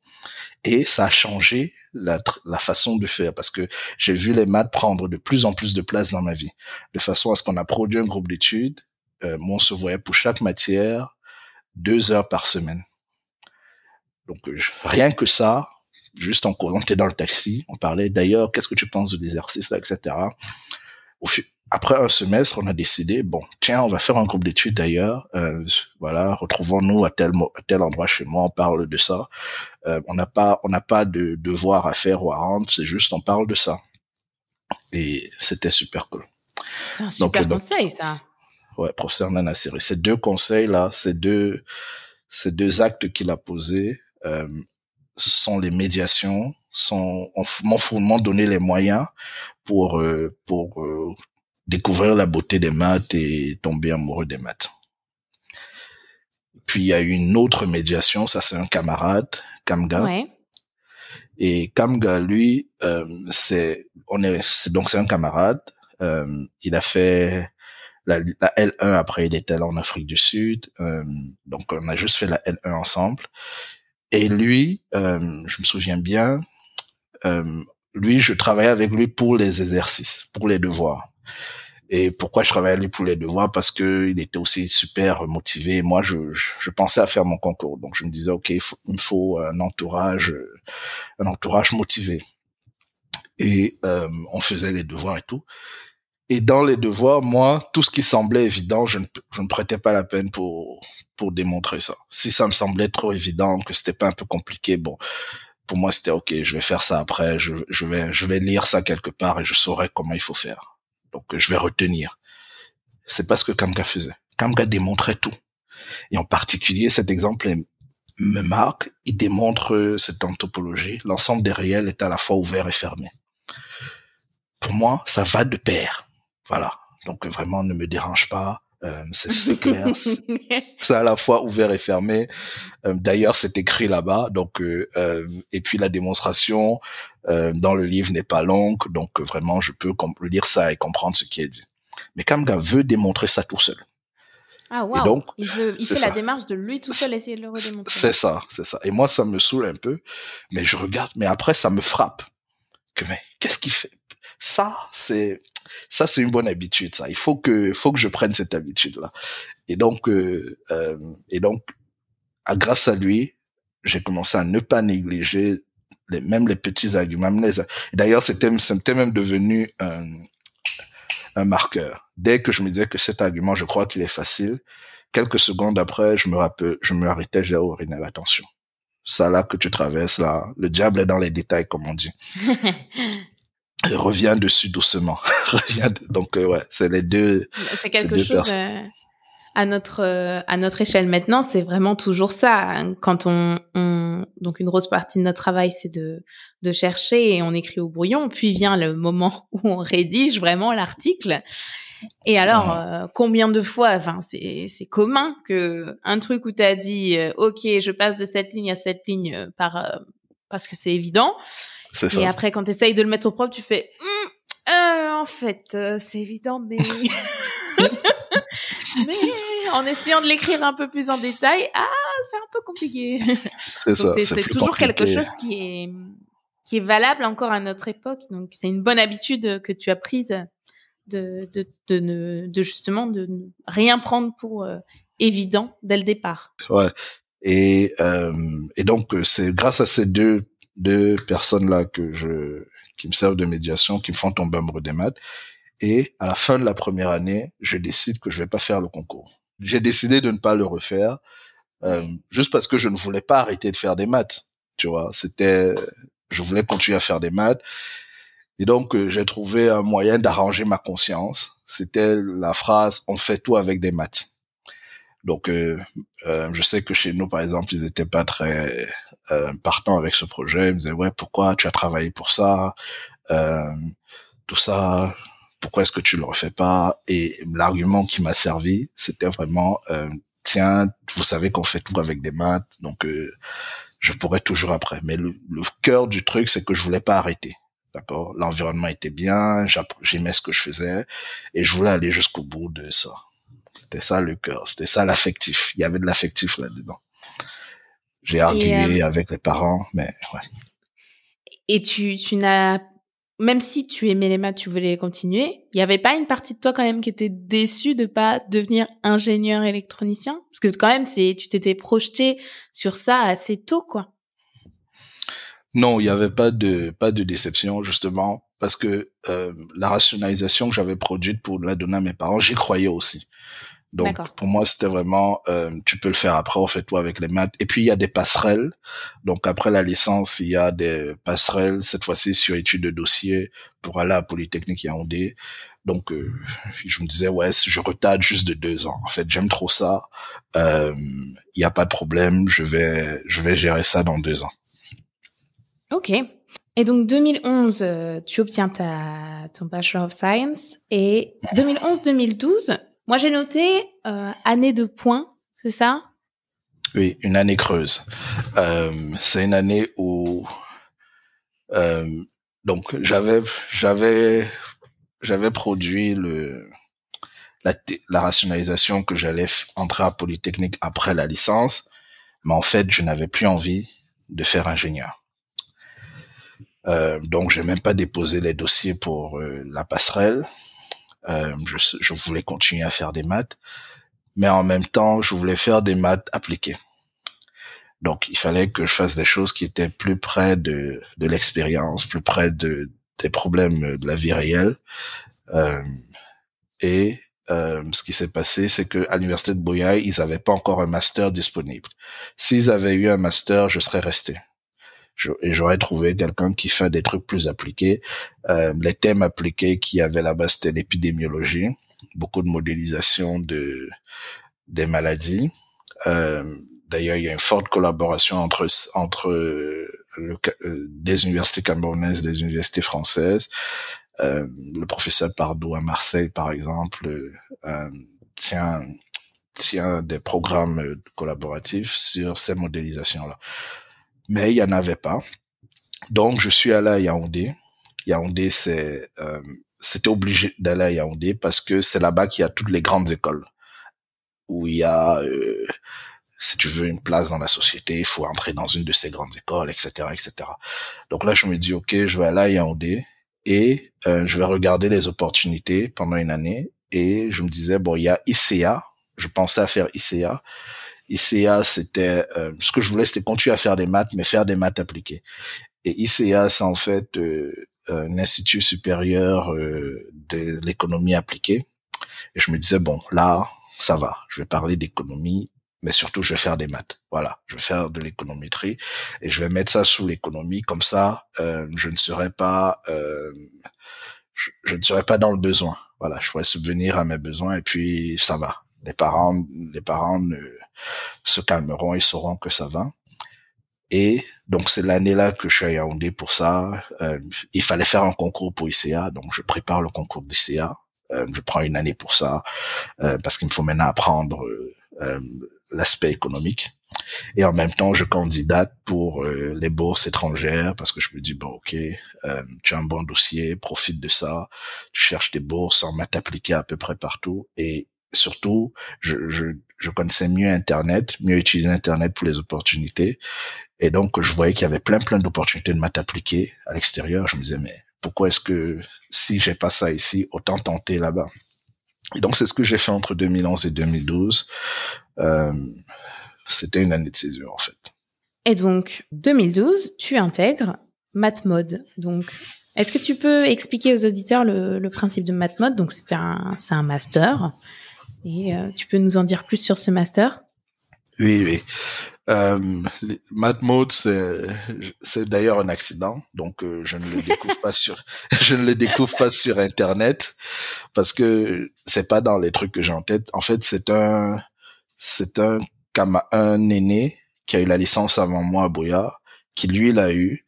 Et ça a changé la, la façon de faire parce que j'ai vu les maths prendre de plus en plus de place dans ma vie, de façon à ce qu'on a produit un groupe d'études. Euh, moi, on se voyait pour chaque matière deux heures par semaine. Donc euh, rien que ça, juste en on était dans le taxi, on parlait d'ailleurs, qu'est-ce que tu penses de l'exercice etc. Au, après un semestre, on a décidé, bon, tiens, on va faire un groupe d'études d'ailleurs. Euh, voilà, retrouvons-nous à tel à tel endroit chez moi, on parle de ça. Euh, on n'a pas on n'a pas de devoir à faire ou à rendre, c'est juste on parle de ça. Et c'était super cool. C'est un super conseil, ça. Ouais, professeur Nana Siri. Ces deux conseils là, ces deux ces deux actes qu'il a posés euh, sont les médiations, sont m'ont donné les moyens pour euh, pour euh, découvrir la beauté des maths et tomber amoureux des maths. Puis il y a eu une autre médiation, ça c'est un camarade, Kamga. Et Kamga, lui, euh, c'est on est, donc c'est un camarade. Euh, il a fait la, L1 après il était là en Afrique du Sud. Euh, donc on a juste fait la L1 ensemble. Et lui, euh, je me souviens bien, euh, lui, je travaillais avec lui pour les exercices, pour les devoirs. Et pourquoi je travaillais avec lui pour les devoirs? Parce que il était aussi super motivé. Moi, je, je, pensais à faire mon concours, donc je me disais, ok, il, faut, me faut un entourage, un entourage motivé. Et euh, on faisait les devoirs et tout. Et dans les devoirs, moi, tout ce qui semblait évident, je ne, je ne prêtais pas la peine pour pour démontrer ça. Si ça me semblait trop évident, que c'était pas un peu compliqué, bon, pour moi c'était ok, je vais faire ça après, je, vais je vais lire ça quelque part et je saurai comment il faut faire. Donc je vais retenir. C'est pas ce que Kamga faisait. Kamga démontrait tout. Et en particulier, cet exemple me marque. Il démontre cette anthropologie. L'ensemble des réels est à la fois ouvert et fermé. Pour moi, ça va de pair. Voilà. Donc vraiment, ne me dérange pas. Euh, c'est clair. c'est à la fois ouvert et fermé. Euh, d'ailleurs, c'est écrit là-bas. Donc, euh, et puis la démonstration dans le livre n'est pas longue. Donc vraiment, je peux lire ça et comprendre ce qui est dit. Mais Kamga veut démontrer ça tout seul. Ah wow. donc, il, veut, il fait la démarche de lui tout seul essayer de le redémontrer. C'est ça, c'est ça. Et moi, ça me saoule un peu, mais je regarde. Mais après, ça me frappe. Que mais qu'est-ce qu'il fait? Ça, c'est ça c'est une bonne habitude ça. Il faut que faut que je prenne cette habitude là et donc euh, euh, et donc à, grâce à lui j'ai commencé à ne pas négliger les, même les petits arguments d'ailleurs c'était c'était même devenu un, un marqueur. Dès que je me disais que cet argument je crois qu'il est facile quelques secondes après je me rappelle je me arrêtais j'ai oh Rinel attention. Ça là que tu traverses là le diable est dans les détails comme on dit revient dessus doucement. revient donc euh, ouais, c'est les deux. C'est quelque chose euh, à notre euh, à notre échelle maintenant, c'est vraiment toujours ça. Hein. Quand on, on, donc une grosse partie de notre travail, c'est de de chercher et on écrit au brouillon. Puis vient le moment où on rédige vraiment l'article. Et alors, combien de fois, enfin, c'est c'est commun que un truc où tu as dit, ok, je passe de cette ligne à cette ligne par parce que c'est évident. Et après, quand tu essayes de le mettre au propre, tu fais hum, euh, en fait, euh, c'est évident, mais... mais en essayant de l'écrire un peu plus en détail, ah, c'est un peu compliqué. C'est ça. C'est toujours quelque chose qui est qui est valable encore à notre époque. Donc, c'est une bonne habitude que tu as prise de de de, ne, de justement de ne rien prendre pour euh, évident dès le départ. Ouais. Et euh, et donc c'est grâce à ces deux deux personnes là que je qui me servent de médiation, qui me font tomber amoureux des maths. Et à la fin de la première année, je décide que je vais pas faire le concours. J'ai décidé de ne pas le refaire, euh, juste parce que je ne voulais pas arrêter de faire des maths. Tu vois, c'était, je voulais continuer à faire des maths. Et donc, euh, j'ai trouvé un moyen d'arranger ma conscience. C'était la phrase "on fait tout avec des maths". Donc, euh, euh, je sais que chez nous, par exemple, ils étaient pas très euh, partants avec ce projet. Ils me disaient, ouais, pourquoi tu as travaillé pour ça euh, Tout ça, pourquoi est-ce que tu le refais pas? Et l'argument qui m'a servi, c'était vraiment, euh, tiens, vous savez qu'on fait tout avec des maths, donc je pourrais toujours après. Mais le, le cœur du truc, c'est que je voulais pas arrêter. D'accord? L'environnement était bien, j'aimais ce que je faisais, et je voulais aller jusqu'au bout de ça. C'était ça le cœur, c'était ça l'affectif. Il y avait de l'affectif là-dedans. J'ai argué euh, avec les parents, mais ouais. Et tu, tu n'as, même si tu aimais les maths, tu voulais continuer, il n'y avait pas une partie de toi quand même qui était déçue de pas devenir ingénieur électronicien? Parce que quand même, c'est, tu t'étais projeté sur ça assez tôt, quoi. Non, il n'y avait pas de pas de déception justement parce que euh, la rationalisation que j'avais produite pour la donner à mes parents, j'y croyais aussi. Donc pour moi c'était vraiment euh, tu peux le faire après on fait tout avec les maths. Et puis il y a des passerelles. Donc après la licence il y a des passerelles cette fois-ci sur études de dossier pour aller à Polytechnique Yaoundé donc euh, je me disais ouais je retarde juste de deux ans. En fait j'aime trop ça. Euh, il y a pas de problème. Je vais je vais gérer ça dans deux ans. Ok. Et donc 2011, euh, tu obtiens ta, ton Bachelor of Science. Et 2011-2012, moi j'ai noté euh, année de points, c'est ça? Oui, une année creuse. Euh, c'est une année où euh, donc j'avais j'avais j'avais produit le la, rationalisation que j'allais entrer à Polytechnique après la licence, mais en fait je n'avais plus envie de faire ingénieur. Euh, donc, j'ai même pas déposé les dossiers pour la passerelle. Euh, je, je, voulais continuer à faire des maths, mais en même temps, je voulais faire des maths appliquées. Donc, il fallait que je fasse des choses qui étaient plus près de, de l'expérience, plus près de, des problèmes de la vie réelle. Euh, et euh, ce qui s'est passé, c'est que à l'université de Boyaï, ils n'avaient pas encore un master disponible. S'ils avaient eu un master, je serais resté et j'aurais trouvé quelqu'un qui fait des trucs plus appliqués. Euh, les thèmes appliqués qu'il y avait là-bas, c'était l'épidémiologie, beaucoup de modélisation de des maladies. Euh, D'ailleurs, il y a une forte collaboration entre entre le, euh, des universités camerounaises, des universités françaises. Euh, le professeur Pardot à Marseille, par exemple, euh, tient tient des programmes collaboratifs sur ces modélisations-là mais il y en avait pas. Donc je suis allé à Yaoundé. Yaoundé, c'est euh, c'était obligé d'aller à Yaoundé parce que c'est là-bas qu'il y a toutes les grandes écoles où il y a euh, si tu veux une place dans la société, il faut entrer dans une de ces grandes écoles, etc., etc. Donc là, je me dis, ok, je vais aller à Yaoundé et euh, je vais regarder les opportunités pendant une année. Et je me disais, bon, il y a ICA. Je pensais à faire ICA, ICA, c'était euh, ce que je voulais, c'était continuer à faire des maths, mais faire des maths appliquées. Et ICA, c'est en fait euh, un institut supérieur euh, de l'économie appliquée. Et je me disais bon, là, ça va. Je vais parler d'économie, mais surtout je vais faire des maths. Voilà, je vais faire de l'économétrie et je vais mettre ça sous l'économie. Comme ça, je ne serai pas, je, je, ne serai pas dans le besoin. Voilà, je pourrais subvenir à mes besoins et puis ça va les parents, les parents ne, se calmeront, ils sauront que ça va. Et donc c'est l'année-là que je suis à Yaoundé pour ça. Euh, il fallait faire un concours pour ICA, donc je prépare le concours d'ICA. Euh, je prends une année pour ça euh, parce qu'il me faut maintenant apprendre l'aspect économique. Et en même temps, je candidate pour les bourses étrangères parce que je me dis bon ok, tu as un bon dossier, profite de ça. Tu cherches des bourses en maths appliquées à peu près partout et surtout, je, connaissais mieux Internet, mieux utiliser Internet pour les opportunités. Et donc, je voyais qu'il y avait plein, plein d'opportunités de maths appliquées à l'extérieur. Je me disais, mais pourquoi est-ce que si j'ai pas ça ici, autant tenter là-bas? Et donc, c'est ce que j'ai fait entre 2011 et 2012. Euh, c'était une année de césure, en fait. Et donc, 2012, tu intègres MathMode. Donc, est-ce que tu peux expliquer aux auditeurs le, principe de MathMode Donc, c'est un, un master et euh, tu peux nous en dire plus sur ce master? Oui, oui. Euh, Mode, c'est, d'ailleurs un accident, donc euh, je ne le découvre pas sur, je ne le découvre pas sur Internet parce que c'est pas dans les trucs que j'ai en tête. En fait, c'est un, c'est un un aîné qui a eu la licence avant moi à Boya, qui lui l'a eu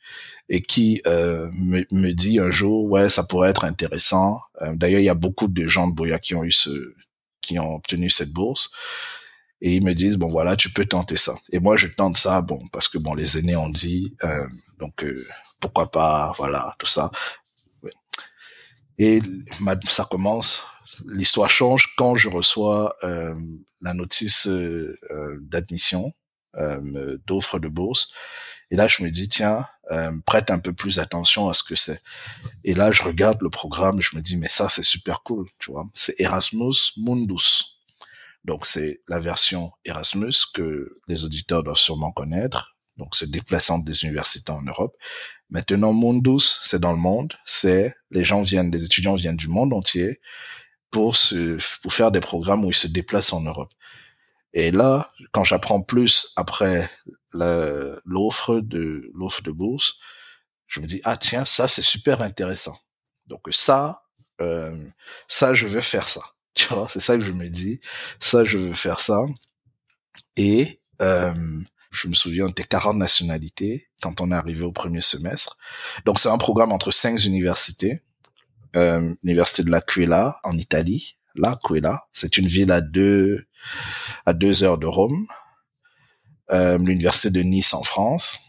et qui euh, me, me, dit un jour ouais ça pourrait être intéressant. Euh, d'ailleurs il y a beaucoup de gens de Boya qui ont eu ce qui ont obtenu cette bourse. Et ils me disent, bon voilà, tu peux tenter ça. Et moi, je tente ça, bon, parce que bon, les aînés ont dit, euh, donc euh, pourquoi pas, voilà, tout ça. Et ça commence, l'histoire change quand je reçois euh, la notice d'admission d'offre de bourse. Et là, je me dis, tiens, prête un peu plus attention à ce que c'est. Et là, je regarde le programme, je me dis, mais ça, c'est super cool, tu vois. C'est Erasmus Mundus. Donc, c'est la version Erasmus que les auditeurs doivent sûrement connaître. Donc, c'est déplaçant des universités en Europe. Maintenant, Mundus, c'est dans le monde. C'est, les gens viennent, les étudiants viennent du monde entier pour se, pour faire des programmes où ils se déplacent en Europe. Et là, quand j'apprends plus après l'offre de l'offre de bourse, je me dis ah tiens ça c'est super intéressant. Donc ça euh, ça je veux faire ça. Tu vois c'est ça que je me dis ça je veux faire ça et euh, je me souviens, on était 40 nationalités quand on est arrivé au premier semestre. Donc c'est un programme entre cinq universités. Euh, L'université de l'Aquila en Italie, l'Aquila, c'est une ville à deux à deux heures de Rome. Euh, L'université de Nice en France,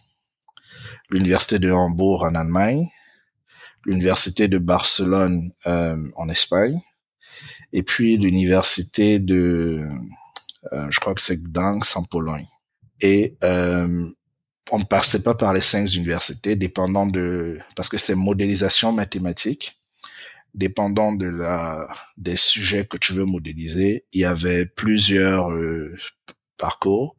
l'université de Hambourg en Allemagne, l'université de Barcelone euh, en Espagne, et puis l'université de, euh, je crois que c'est Gdansk en Pologne. Et euh, on ne passait pas par les cinq universités, dépendant de, parce que c'est modélisation mathématique, dépendant de la des sujets que tu veux modéliser. Il y avait plusieurs euh, parcours,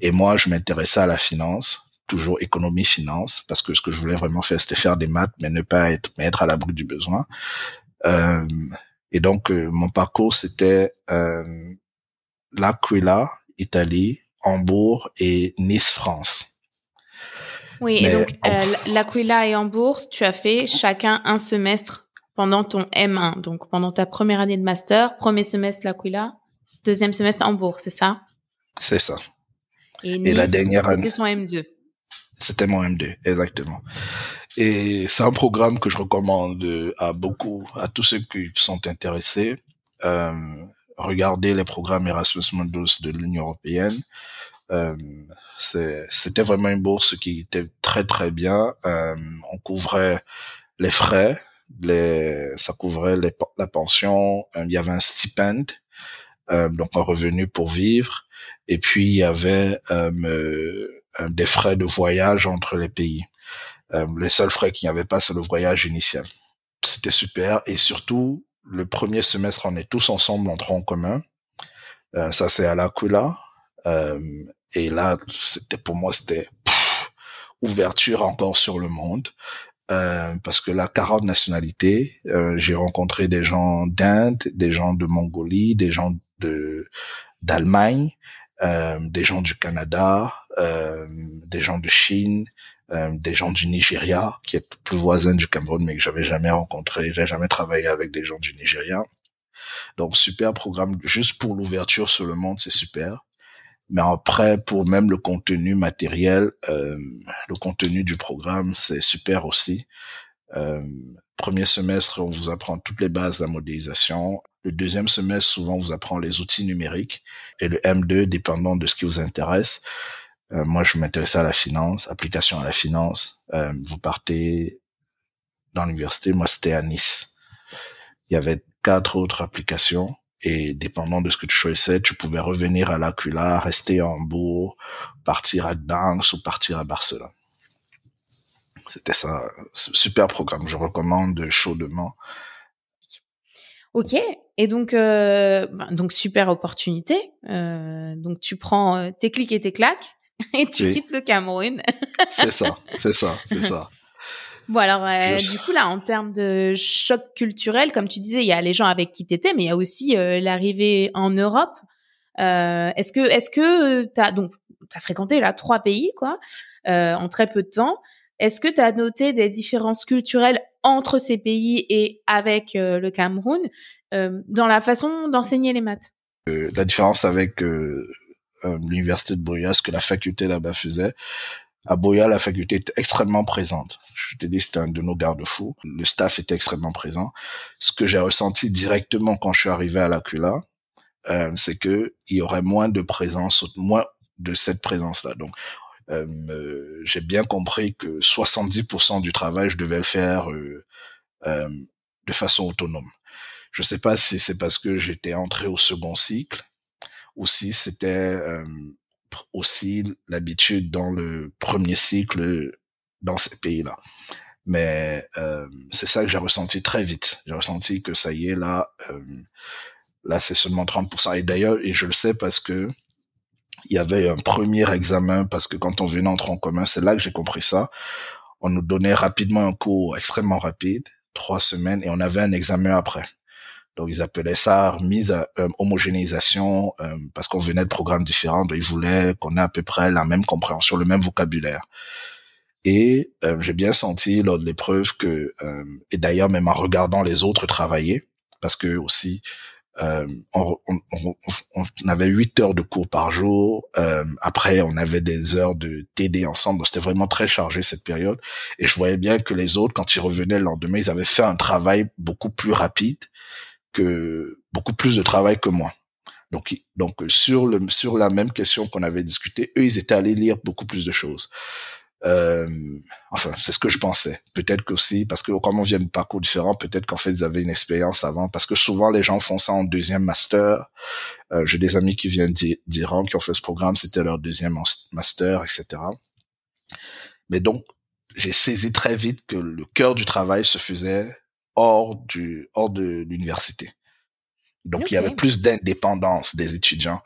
et moi je m'intéressais à la finance toujours économie finance parce que ce que je voulais vraiment faire c'était faire des maths mais ne pas être mais être à l'abri du besoin euh, et donc euh, mon parcours c'était euh, l'Aquila Italie Hambourg et Nice France oui et donc euh, l'Aquila et Hambourg tu as fait chacun un semestre pendant ton M1 donc pendant ta première année de master premier semestre l'Aquila deuxième semestre Hambourg c'est ça? C'est ça et, nice, la dernière année c'était ton M2 c'était mon M2, exactement. Et c'est un programme que je recommande à beaucoup, à tous ceux qui sont intéressés. Euh, regardez les programmes Erasmus Mundus de l'Union européenne. Euh, c'était vraiment une bourse qui était très très bien. Euh, on couvrait les frais, les, ça couvrait les, la pension. Euh, il y avait un stipend, euh, donc un revenu pour vivre. Et puis il y avait euh, euh, des frais de voyage entre les pays. Euh, les seuls frais qu'il n'y avait pas, c'est le voyage initial. C'était super et surtout le premier semestre, on est tous ensemble en tronc commun. Ça c'est à l'Aquila. Euh, et là, c'était pour moi, c'était ouverture encore sur le monde. Euh, parce que là, 40 nationalités, euh, j'ai rencontré des gens d'Inde, des gens de Mongolie, des gens de d'Allemagne, euh, des gens du Canada, euh, des gens de Chine, euh, des gens du Nigeria, qui est plus voisin du Cameroun, mais que j'avais jamais rencontré, j'ai jamais travaillé avec des gens du Nigeria. Donc super programme, juste pour l'ouverture sur le monde, c'est super. Mais après, pour même le contenu matériel, euh, le contenu du programme, c'est super aussi. Euh, premier semestre, on vous apprend toutes les bases de la modélisation. Le deuxième semestre, souvent, on vous apprend les outils numériques. Et le M2, dépendant de ce qui vous intéresse, euh, moi, je m'intéressais à la finance, application à la finance. Euh, vous partez dans l'université, moi, c'était à Nice. Il y avait quatre autres applications et dépendant de ce que tu choisissais, tu pouvais revenir à l'Aquila, rester à Hambourg, partir à Gdansk ou partir à Barcelone. C'était ça, super programme. Je recommande chaudement. Ok, et donc euh, ben, donc super opportunité. Euh, donc tu prends euh, tes clics et tes claques et tu quittes le Cameroun. c'est ça, c'est ça, c'est ça. Bon alors euh, du coup là en termes de choc culturel, comme tu disais, il y a les gens avec qui t'étais, mais il y a aussi euh, l'arrivée en Europe. Euh, est-ce que est-ce que t'as donc t'as fréquenté là trois pays quoi en très peu de temps. Est-ce que tu as noté des différences culturelles entre ces pays et avec le Cameroun dans la façon d'enseigner les maths? La différence avec euh, l'université de Boya, ce que la faculté là-bas faisait. À Boya, la faculté était extrêmement présente. Je t'ai dit, c'était un de nos garde-fous. Le staff était extrêmement présent. Ce que j'ai ressenti directement quand je suis arrivé à l'Aquila, euh, c'est que il y aurait moins de présence, moins de cette présence-là. Donc, euh, j'ai bien compris que 70% du travail, je devais le faire euh, euh, de façon autonome. Je sais pas si c'est parce que j'étais entré au second cycle aussi c'était euh, aussi l'habitude dans le premier cycle dans ces pays-là. Mais euh, c'est ça que j'ai ressenti très vite. J'ai ressenti que ça y est là, euh, là c'est seulement 30%. Et d'ailleurs, et je le sais parce que il y avait un premier examen parce que quand on venait en tronc commun, c'est là que j'ai compris ça. On nous donnait rapidement un cours extrêmement rapide, trois semaines, et on avait un examen après. Donc ils appelaient ça mise à euh, homogénéisation euh, parce qu'on venait de programmes différents. Donc ils voulaient qu'on ait à peu près la même compréhension, le même vocabulaire. Et euh, j'ai bien senti lors de l'épreuve que, et d'ailleurs même en regardant les autres travailler, parce que aussi Euh, on, avait huit heures de cours par jour. Euh, après, on avait des heures de TD ensemble. C'était vraiment très chargé cette période. Et je voyais bien que les autres, quand ils revenaient le lendemain, ils avaient fait un travail beaucoup plus rapide que beaucoup plus de travail que moi. Donc, donc sur le sur la même question qu'on avait discuté, eux, ils étaient allés lire beaucoup plus de choses. Euh, enfin, c'est ce que je pensais. Peut-être qu'aussi, parce que comme on vient de parcours différents, peut-être qu'en fait, ils avaient une expérience avant. Parce que souvent, les gens font ça en deuxième master. Euh, J'ai des amis qui viennent d'Iran qui ont fait ce programme, c'était leur deuxième master, etc. Mais donc, j'ai saisi très vite que le cœur du travail se faisait hors du hors de l'université. Donc, il y avait plus d'indépendance des étudiants,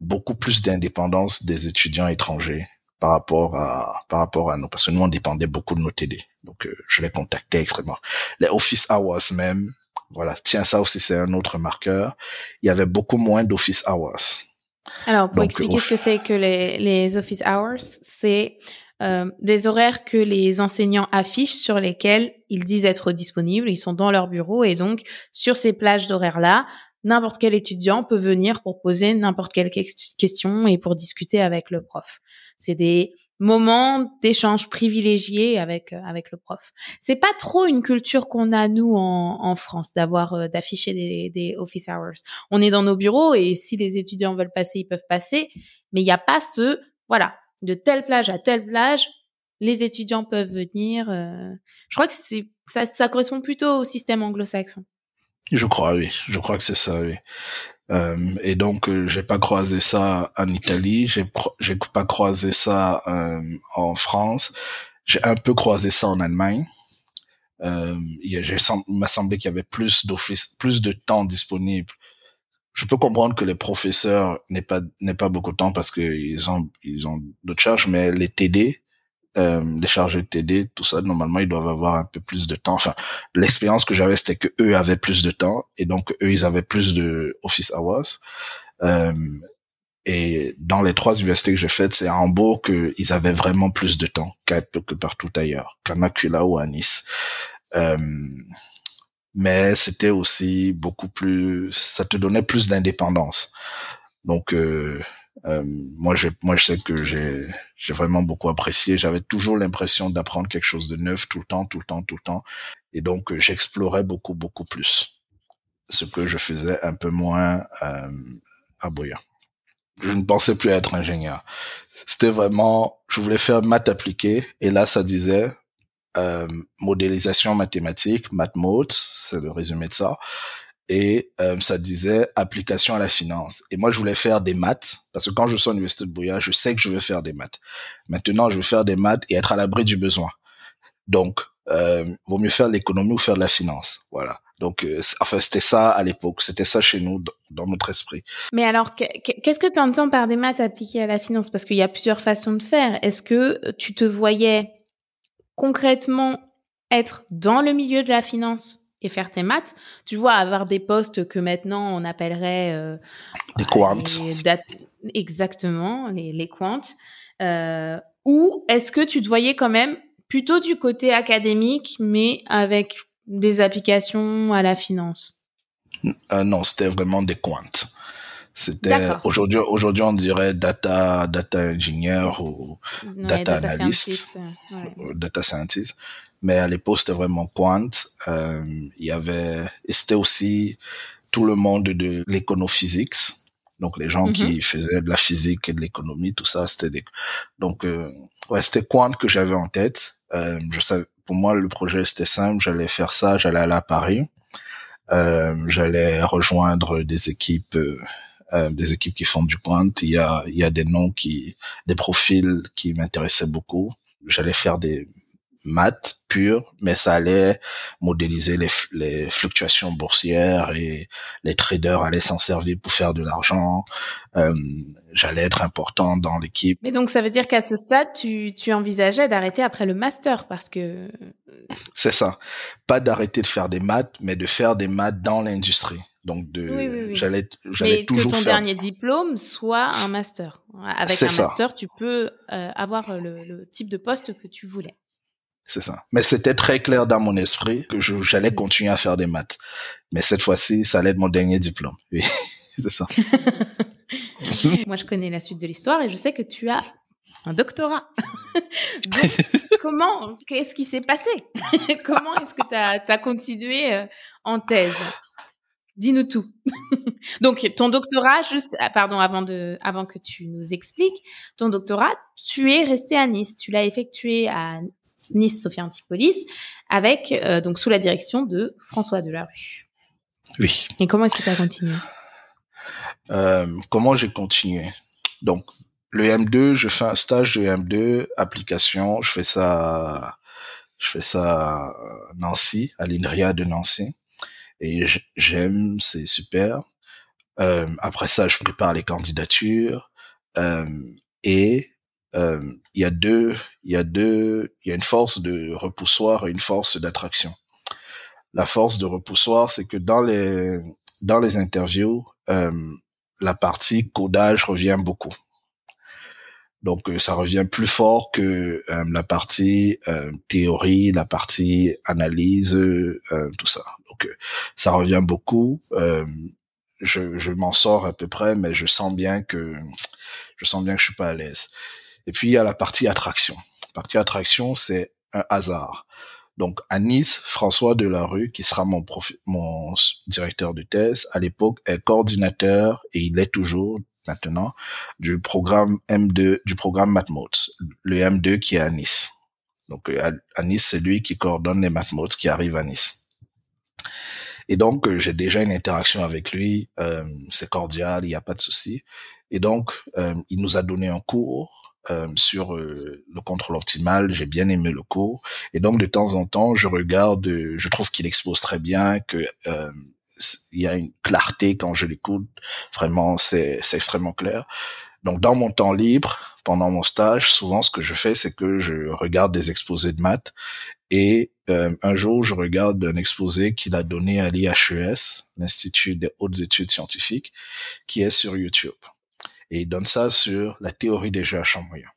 beaucoup plus d'indépendance des étudiants étrangers par rapport à par rapport à nous parce que nous on dépendait beaucoup de nos TD donc euh, je les contactais extrêmement. Les office hours même voilà tiens ça aussi c'est un autre marqueur. Il y avait beaucoup moins d'office hours. Alors pour expliquer ce que c'est que les les office hours c'est euh, des horaires que les enseignants affichent sur lesquels ils disent être disponibles, ils sont dans leur bureau et donc sur ces plages d'horaires là, n'importe quel étudiant peut venir pour poser n'importe quelle question et pour discuter avec le prof. C'est des moments d'échange privilégiés avec euh, avec le prof. C'est pas trop une culture qu'on a nous en, en France d'avoir euh, d'afficher des, des office hours. On est dans nos bureaux et si les étudiants veulent passer, ils peuvent passer, mais il n'y a pas ce voilà de telle plage à telle plage, les étudiants peuvent venir. Euh, je crois que c'est ça, ça correspond plutôt au système anglo-saxon. Je crois, oui. Je crois que c'est ça, oui. Euh, et donc, euh, j'ai pas croisé ça en Italie, j'ai j'ai pas croisé ça euh, en France, j'ai un peu croisé ça en Allemagne. Euh, il m'a semblé qu'il y avait plus d'office, plus de temps disponible. Je peux comprendre que les professeurs n'aient pas n'aient pas beaucoup de temps parce qu'ils ont ils ont d'autres charges, mais les TD, euh, les chargés de TD, tout ça, normalement, ils doivent avoir un peu plus de temps. Enfin, l'expérience que j'avais, c'était que eux avaient plus de temps et donc eux, ils avaient plus de office hours. Euh, et dans les trois universités que j'ai faites, c'est à Hambourg qu'ils avaient vraiment plus de temps que, partout ailleurs, qu'à ou à Nice. Euh, mais c'était aussi beaucoup plus, ça te donnait plus d'indépendance. Donc, euh, euh, moi, je, moi, je sais que j'ai, j'ai vraiment beaucoup apprécié. J'avais toujours l'impression d'apprendre quelque chose de neuf tout le temps, tout le temps, tout le temps. Et donc, euh, j'explorais beaucoup, beaucoup plus. Ce que je faisais un peu moins euh, à Boya. Je ne pensais plus être ingénieur. C'était vraiment, je voulais faire maths appliquée. Et là, ça disait euh, modélisation mathématique, math c'est le résumé de ça et euh, ça disait application à la finance. Et moi, je voulais faire des maths, parce que quand je suis à l'université de Bouya, je sais que je veux faire des maths. Maintenant, je veux faire des maths et être à l'abri du besoin. Donc, euh, vaut mieux faire l'économie ou faire de la finance. Voilà. Donc, euh, enfin, c'était ça à l'époque. C'était ça chez nous, dans, notre esprit. Mais alors, qu'est-ce que tu entends par des maths appliquées à la finance? Parce qu'il y a plusieurs façons de faire. Est-ce que tu te voyais concrètement être dans le milieu de la finance? Et faire tes maths, tu vois, avoir des postes que maintenant on appellerait euh, des quants. exactement, les, les quants. Euh, ou est-ce que tu te voyais quand même plutôt du côté académique, mais avec des applications à la finance? Euh, Non, c'était vraiment des quants. C'était aujourd'hui aujourd'hui on dirait data data engineer ou data, analyst, data scientist mais à l'époque c'était vraiment quant. Euh, il y avait et c'était aussi tout le monde de l'éconophysics. Donc les gens qui mhm. faisaient de la physique et de l'économie, tout ça, c'était des... donc euh, ouais, c'était quant que j'avais en tête. Euh, je savais, pour moi le projet c'était simple, j'allais faire ça, j'allais aller à Paris, euh, j'allais rejoindre des équipes. Euh, euh, des équipes qui font du quant. Il y a, il y a des noms qui, des profils qui m'intéressaient beaucoup. J'allais faire des maths pur, mais ça allait modéliser les, les, fluctuations boursières et les traders allaient s'en servir pour faire de l'argent. Euh, J'allais être important dans l'équipe. Mais donc ça veut dire qu'à ce stade, tu, tu envisageais d'arrêter après le master parce que... C'est ça. Pas d'arrêter de faire des maths, mais de faire des maths dans l'industrie. Donc de, oui, oui, oui. j'allais, j'allais toujours que ton dernier diplôme soit un master. Avec un master, tu peux euh, avoir le, le type de poste que tu voulais. C'est ça. Mais c'était très clair dans mon esprit que j'allais continuer à faire des maths. Mais cette fois-ci, ça allait être mon dernier diplôme. Oui, c'est ça. Moi, je connais la suite de l'histoire et je sais que tu as un doctorat. comment, qu'est-ce qui s'est passé? Comment est-ce que tu as, continué euh, en thèse? Dis-nous tout. Donc, ton doctorat, juste, ah, pardon, avant de, avant que tu nous expliques, ton doctorat, tu es resté à Nice. Tu l'as effectué à Nice Sophia Antipolis avec, euh, donc, sous la direction de François Delarue. Oui. Et comment est-ce que tu as continué? Euh, comment j'ai continué? Donc, le M2, je fais un stage de M2, application, je fais ça, je fais ça à Nancy, à l'INRIA de Nancy et j'aime, c'est super. Euh, après ça, je prépare les candidatures euh, et il y a deux, il y a deux, il y a une force de repoussoir et une force d'attraction. La force de repoussoir, c'est que dans les dans les interviews, la partie codage revient beaucoup. Donc ça revient plus fort que la partie théorie, la partie analyse, tout ça. Donc ça revient beaucoup. je, je m'en sors à peu près, mais je sens bien que je sens bien que je suis pas à l'aise. Et puis il y a la partie attraction. La partie attraction, c'est un hasard. Donc à Nice, François Delarue, qui sera mon, mon directeur de thèse, à l'époque est coordinateur et il est toujours maintenant du programme M2, du programme MathModes, le M2 qui est à Nice. Donc à, Nice, c'est lui qui coordonne les MathModes qui arrivent à Nice. Et donc j'ai déjà une interaction avec lui, euh, c'est cordial, il n'y a pas de souci. Et donc euh, il nous a donné un cours euh, sur le contrôle optimal. J'ai bien aimé le cours. Et donc de temps en temps, je regarde, je trouve qu'il expose très bien, que il y a une clarté quand je l'écoute. Vraiment, c'est extrêmement clair. Donc, dans mon temps libre, pendant mon stage, souvent, ce que je fais, c'est que je regarde des exposés de maths. Et euh, un jour, je regarde un exposé qu'il a donné à l'IHES, l'Institut des hautes études scientifiques, qui est sur YouTube. Et il donne ça sur la théorie des jeux à champ moyen.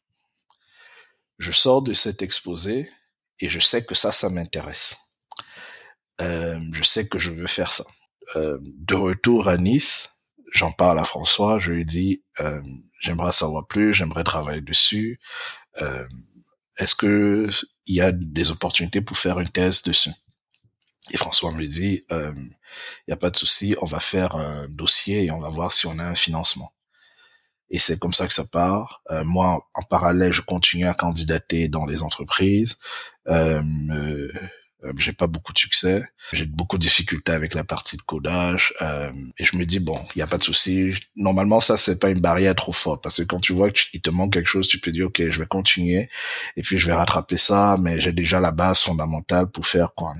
Je sors de cet exposé et je sais que ça, ça m'intéresse. Euh, je sais que je veux faire ça. Euh, de retour à Nice, j'en parle à François, je lui dis euh, j'aimerais savoir plus, j'aimerais travailler dessus. Euh, est-ce que il y a des opportunités pour faire une thèse dessus? Et François me dit il n'y a pas de souci, on va faire un dossier et on va voir si on a un financement. Et c'est comme ça que ça part. moi, en parallèle, je continue à candidater dans les entreprises. J'ai pas beaucoup de succès. J'ai beaucoup de difficultés avec la partie de codage. Euh, et je me dis bon, il y a pas de souci. Normalement, ça c'est pas une barrière trop forte parce que quand tu vois qu'il te manque quelque chose, tu peux dire ok, je vais continuer et puis je vais rattraper ça. Mais j'ai déjà la base fondamentale pour faire quant.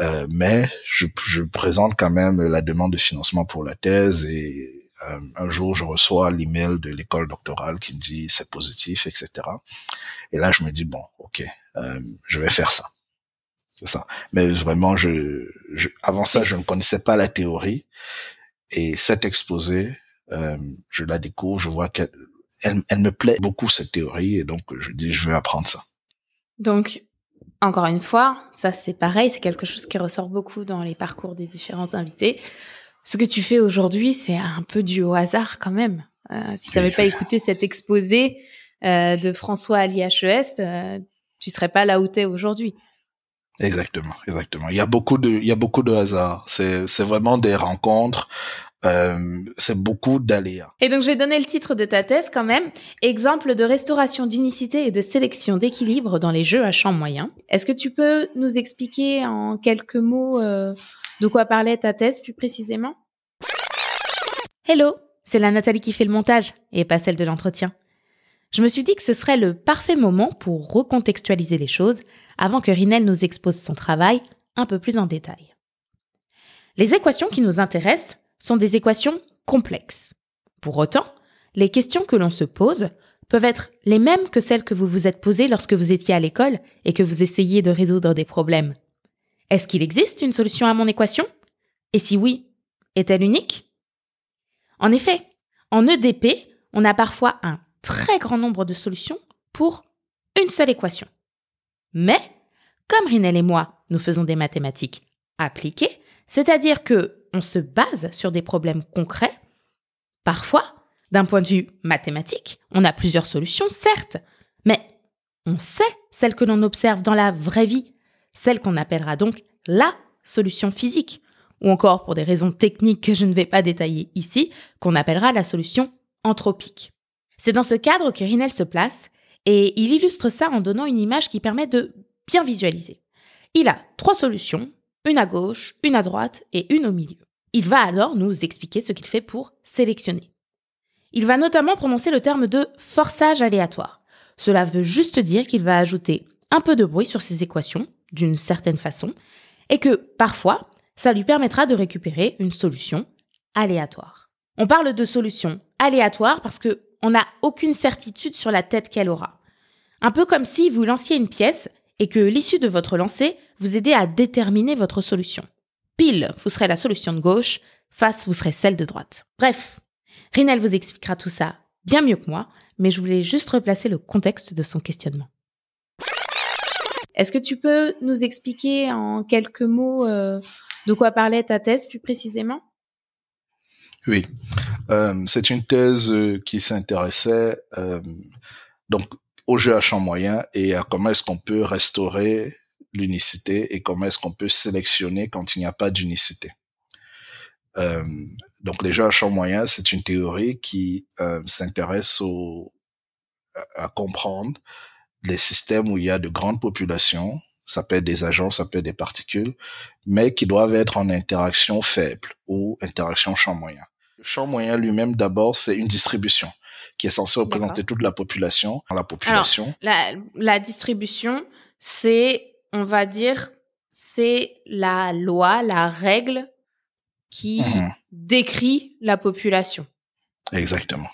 Euh, mais je, je, présente quand même la demande de financement pour la thèse et euh, un jour je reçois l'email de l'école doctorale qui me dit c'est positif, etc. Et là je me dis bon, ok, euh, je vais faire ça. C'est ça. Mais vraiment, je, je, avant ça, je ne connaissais pas la théorie. Et cet exposé, euh, je la découvre, je vois qu'elle elle, elle, me plaît beaucoup cette théorie et donc je dis je veux apprendre ça. Donc encore une fois, ça c'est pareil, c'est quelque chose qui ressort beaucoup dans les parcours des différents invités. Ce que tu fais aujourd'hui, c'est un peu dû au hasard quand même. Euh, si tu n'avais pas écouté cet exposé euh, de François à l'IHES, euh, tu serais pas là où tu es aujourd'hui. Exactement, exactement. Il y a beaucoup de, il y a beaucoup de hasard. C'est, c'est vraiment des rencontres. Euh, c'est beaucoup d'aléas. Et donc, je vais donner le titre de ta thèse quand même. Exemple de restauration d'unicité et de sélection d'équilibre dans les jeux à champ moyen. Est-ce que tu peux nous expliquer en quelques mots euh, de quoi parlait ta thèse plus précisément? Hello, c'est la Nathalie qui fait le montage et pas celle de l'entretien. Je me suis dit que ce serait le parfait moment pour recontextualiser les choses avant que Rinel nous expose son travail un peu plus en détail. Les équations qui nous intéressent sont des équations complexes. Pour autant, les questions que l'on se pose peuvent être les mêmes que celles que vous vous êtes posées lorsque vous étiez à l'école et que vous essayiez de résoudre des problèmes. Est-ce qu'il existe une solution à mon équation? Et si oui, est-elle unique? En effet, en EDP, on a parfois un très grand nombre de solutions pour une seule équation. Mais comme Rinel et moi, nous faisons des mathématiques appliquées, c'est-à-dire que on se base sur des problèmes concrets, parfois, d'un point de vue mathématique, on a plusieurs solutions, certes, mais on sait celle que l'on observe dans la vraie vie, celle qu'on appellera donc la solution physique, ou encore pour des raisons techniques que je ne vais pas détailler ici, qu'on appellera la solution anthropique. C'est dans ce cadre que Rinel se place, et il illustre ça en donnant une image qui permet de bien visualiser. Il a trois solutions, une à gauche, une à droite et une au milieu. Il va alors nous expliquer ce qu'il fait pour sélectionner. Il va notamment prononcer le terme de forçage aléatoire. Cela veut juste dire qu'il va ajouter un peu de bruit sur ses équations, d'une certaine façon, et que parfois, ça lui permettra de récupérer une solution aléatoire. On parle de solution aléatoire parce que on n'a aucune certitude sur la tête qu'elle aura. Un peu comme si vous lanciez une pièce et que l'issue de votre lancer vous aidait à déterminer votre solution. Pile, vous serez la solution de gauche, face, vous serez celle de droite. Bref, Rinel vous expliquera tout ça bien mieux que moi, mais je voulais juste replacer le contexte de son questionnement. Est-ce que tu peux nous expliquer en quelques mots euh, de quoi parlait ta thèse plus précisément? Oui, euh, c'est une thèse euh, qui s'intéressait donc au jeu à champ moyen et à comment est-ce qu'on peut restaurer l'unicité et comment est-ce qu'on peut sélectionner quand il n'y a pas d'unicité. Euh, donc les jeux à champ moyen, c'est une théorie qui euh, s'intéresse à comprendre les systèmes où il y a de grandes populations, ça peut être des agents, ça peut être des particules, mais qui doivent être en interaction faible ou interaction champ moyen. Champ moyen lui-même, d'abord, c'est une distribution qui est censée représenter toute la population. La population. la, la distribution, c'est, on va dire, c'est la loi, la règle qui mhm. décrit la population. Exactement.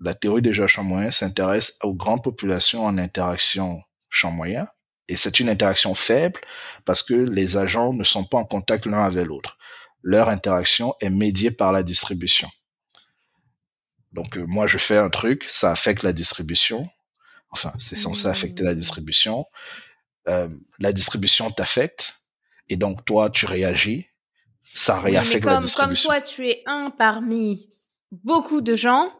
La théorie des jeux champ moyen s'intéresse aux grandes populations en interaction champ moyen. Et c'est une interaction faible parce que les agents ne sont pas en contact l'un avec l'autre. Leur interaction est médiée par la distribution. Donc euh, moi je fais un truc, ça affecte la distribution. Enfin, c'est censé affecter la mmh. distribution. Euh, la distribution t'affecte et donc toi tu réagis ça réaffecte comme, la distribution. Comme toi, tu es un parmi beaucoup de gens.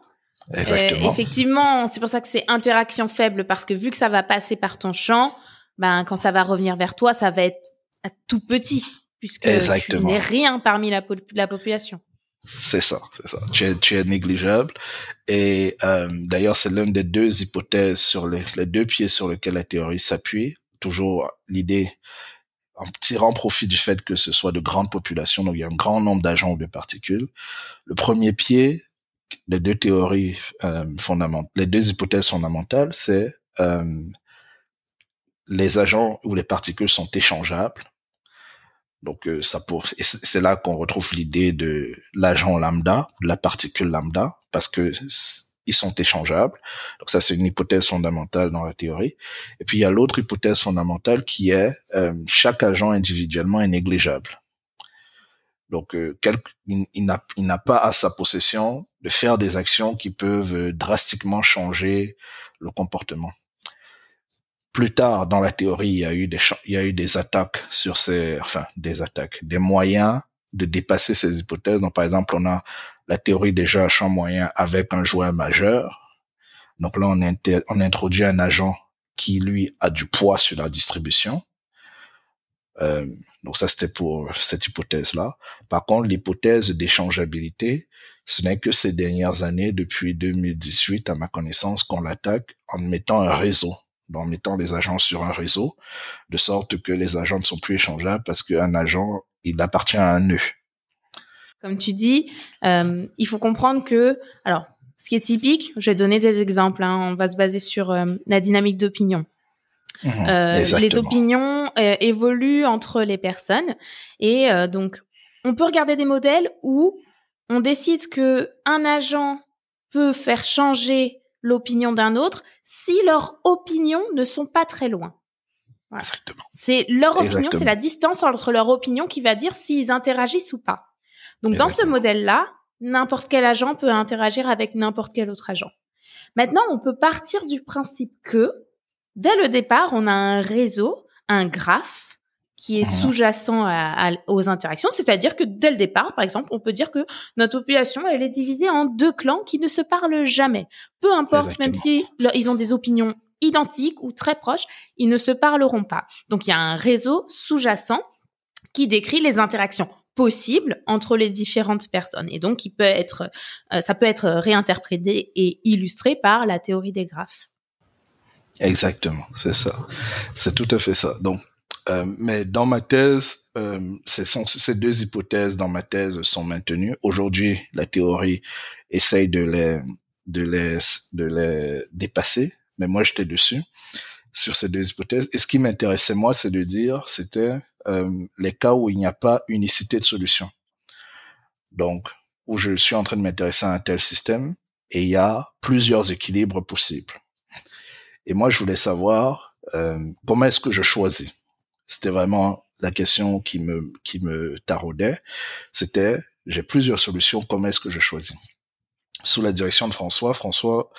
Exactement. effectivement, c'est pour ça que c'est interaction faible parce que vu que ça va passer par ton champ, ben quand ça va revenir vers toi, ça va être tout petit puisque tu n'es rien parmi la, la population. C'est ça, c'est ça. Tu es, tu es négligeable. Et euh, d'ailleurs, c'est l'une des deux hypothèses sur les, les deux pieds sur lesquels la théorie s'appuie. Toujours l'idée en tirant profit du fait que ce soit de grandes populations, donc il y a un grand nombre d'agents ou de particules. Le premier pied, les deux théories euh, fondamentales, les deux hypothèses fondamentales, c'est euh, les agents ou les particules sont échangeables. Donc euh, ça pour c'est là qu'on retrouve l'idée de l'agent lambda, de la particule lambda, parce que ils sont échangeables. Donc ça, c'est une hypothèse fondamentale dans la théorie. Et puis il y a l'autre hypothèse fondamentale qui est euh, chaque agent individuellement est négligeable. Donc euh, il, n'a pas à sa possession de faire des actions qui peuvent euh, drastiquement changer le comportement. Plus tard dans la théorie, il y a eu des attaques sur ces enfin des attaques, des moyens de dépasser ces hypothèses. Donc par exemple, on a la théorie des jeux à champ moyen avec un joueur majeur. Donc là, on, introduit un agent qui, lui, a du poids sur la distribution. Euh, donc ça, c'était pour cette hypothèse-là. Par contre, l'hypothèse d'échangeabilité, ce n'est que ces dernières années, depuis 2018, à ma connaissance, qu'on l'attaque en mettant un réseau, en mettant les agents sur un réseau, de sorte que les agents ne sont plus échangeables parce qu'un agent, il appartient à un nœud. Comme tu dis, euh, il faut comprendre que, alors, ce qui est typique, je vais donner des exemples. Hein, on va se baser sur euh, la dynamique d'opinion. Mmh, euh, les opinions évoluent entre les personnes et donc on peut regarder des modèles où on décide que un agent peut faire changer l'opinion d'un autre si leurs opinions ne sont pas très loin. C'est leur opinion, c'est la distance entre leur opinion qui va dire s'ils interagissent ou pas. Donc, dans ce modèle-là, n'importe quel agent peut interagir avec n'importe quel autre agent. Maintenant, on peut partir du principe que, dès le départ, on a un réseau un graphe qui est sous-jacent aux interactions, c'est-à-dire que dès le départ, par exemple, on peut dire que notre population, elle est divisée en deux clans qui ne se parlent jamais. Peu importe, même si ils ont des opinions identiques ou très proches, ils ne se parleront pas. Donc il y a un réseau sous-jacent qui décrit les interactions possibles entre les différentes personnes et donc qui peut être euh, ça peut être réinterprété et illustré par la théorie des graphes. Exactement, c'est ça. C'est tout à fait ça. Donc euh, mais dans ma thèse, euh, ces, deux hypothèses dans ma thèse sont maintenues. Aujourd'hui, la théorie essaye de les, de les, de les dépasser, mais moi j'étais dessus sur ces deux hypothèses. Et ce qui m'intéressait moi, c'est de dire, c'était euh, les cas où il n'y a pas unicité de solution. Donc, où je suis en train de m'intéresser à un tel système et il y a plusieurs équilibres possibles. Et moi, je voulais savoir euh, comment est-ce que je choisis? C'était vraiment la question qui me qui me taraudait. C'était j'ai plusieurs solutions. Comment est-ce que je choisis? Sous la direction de François, François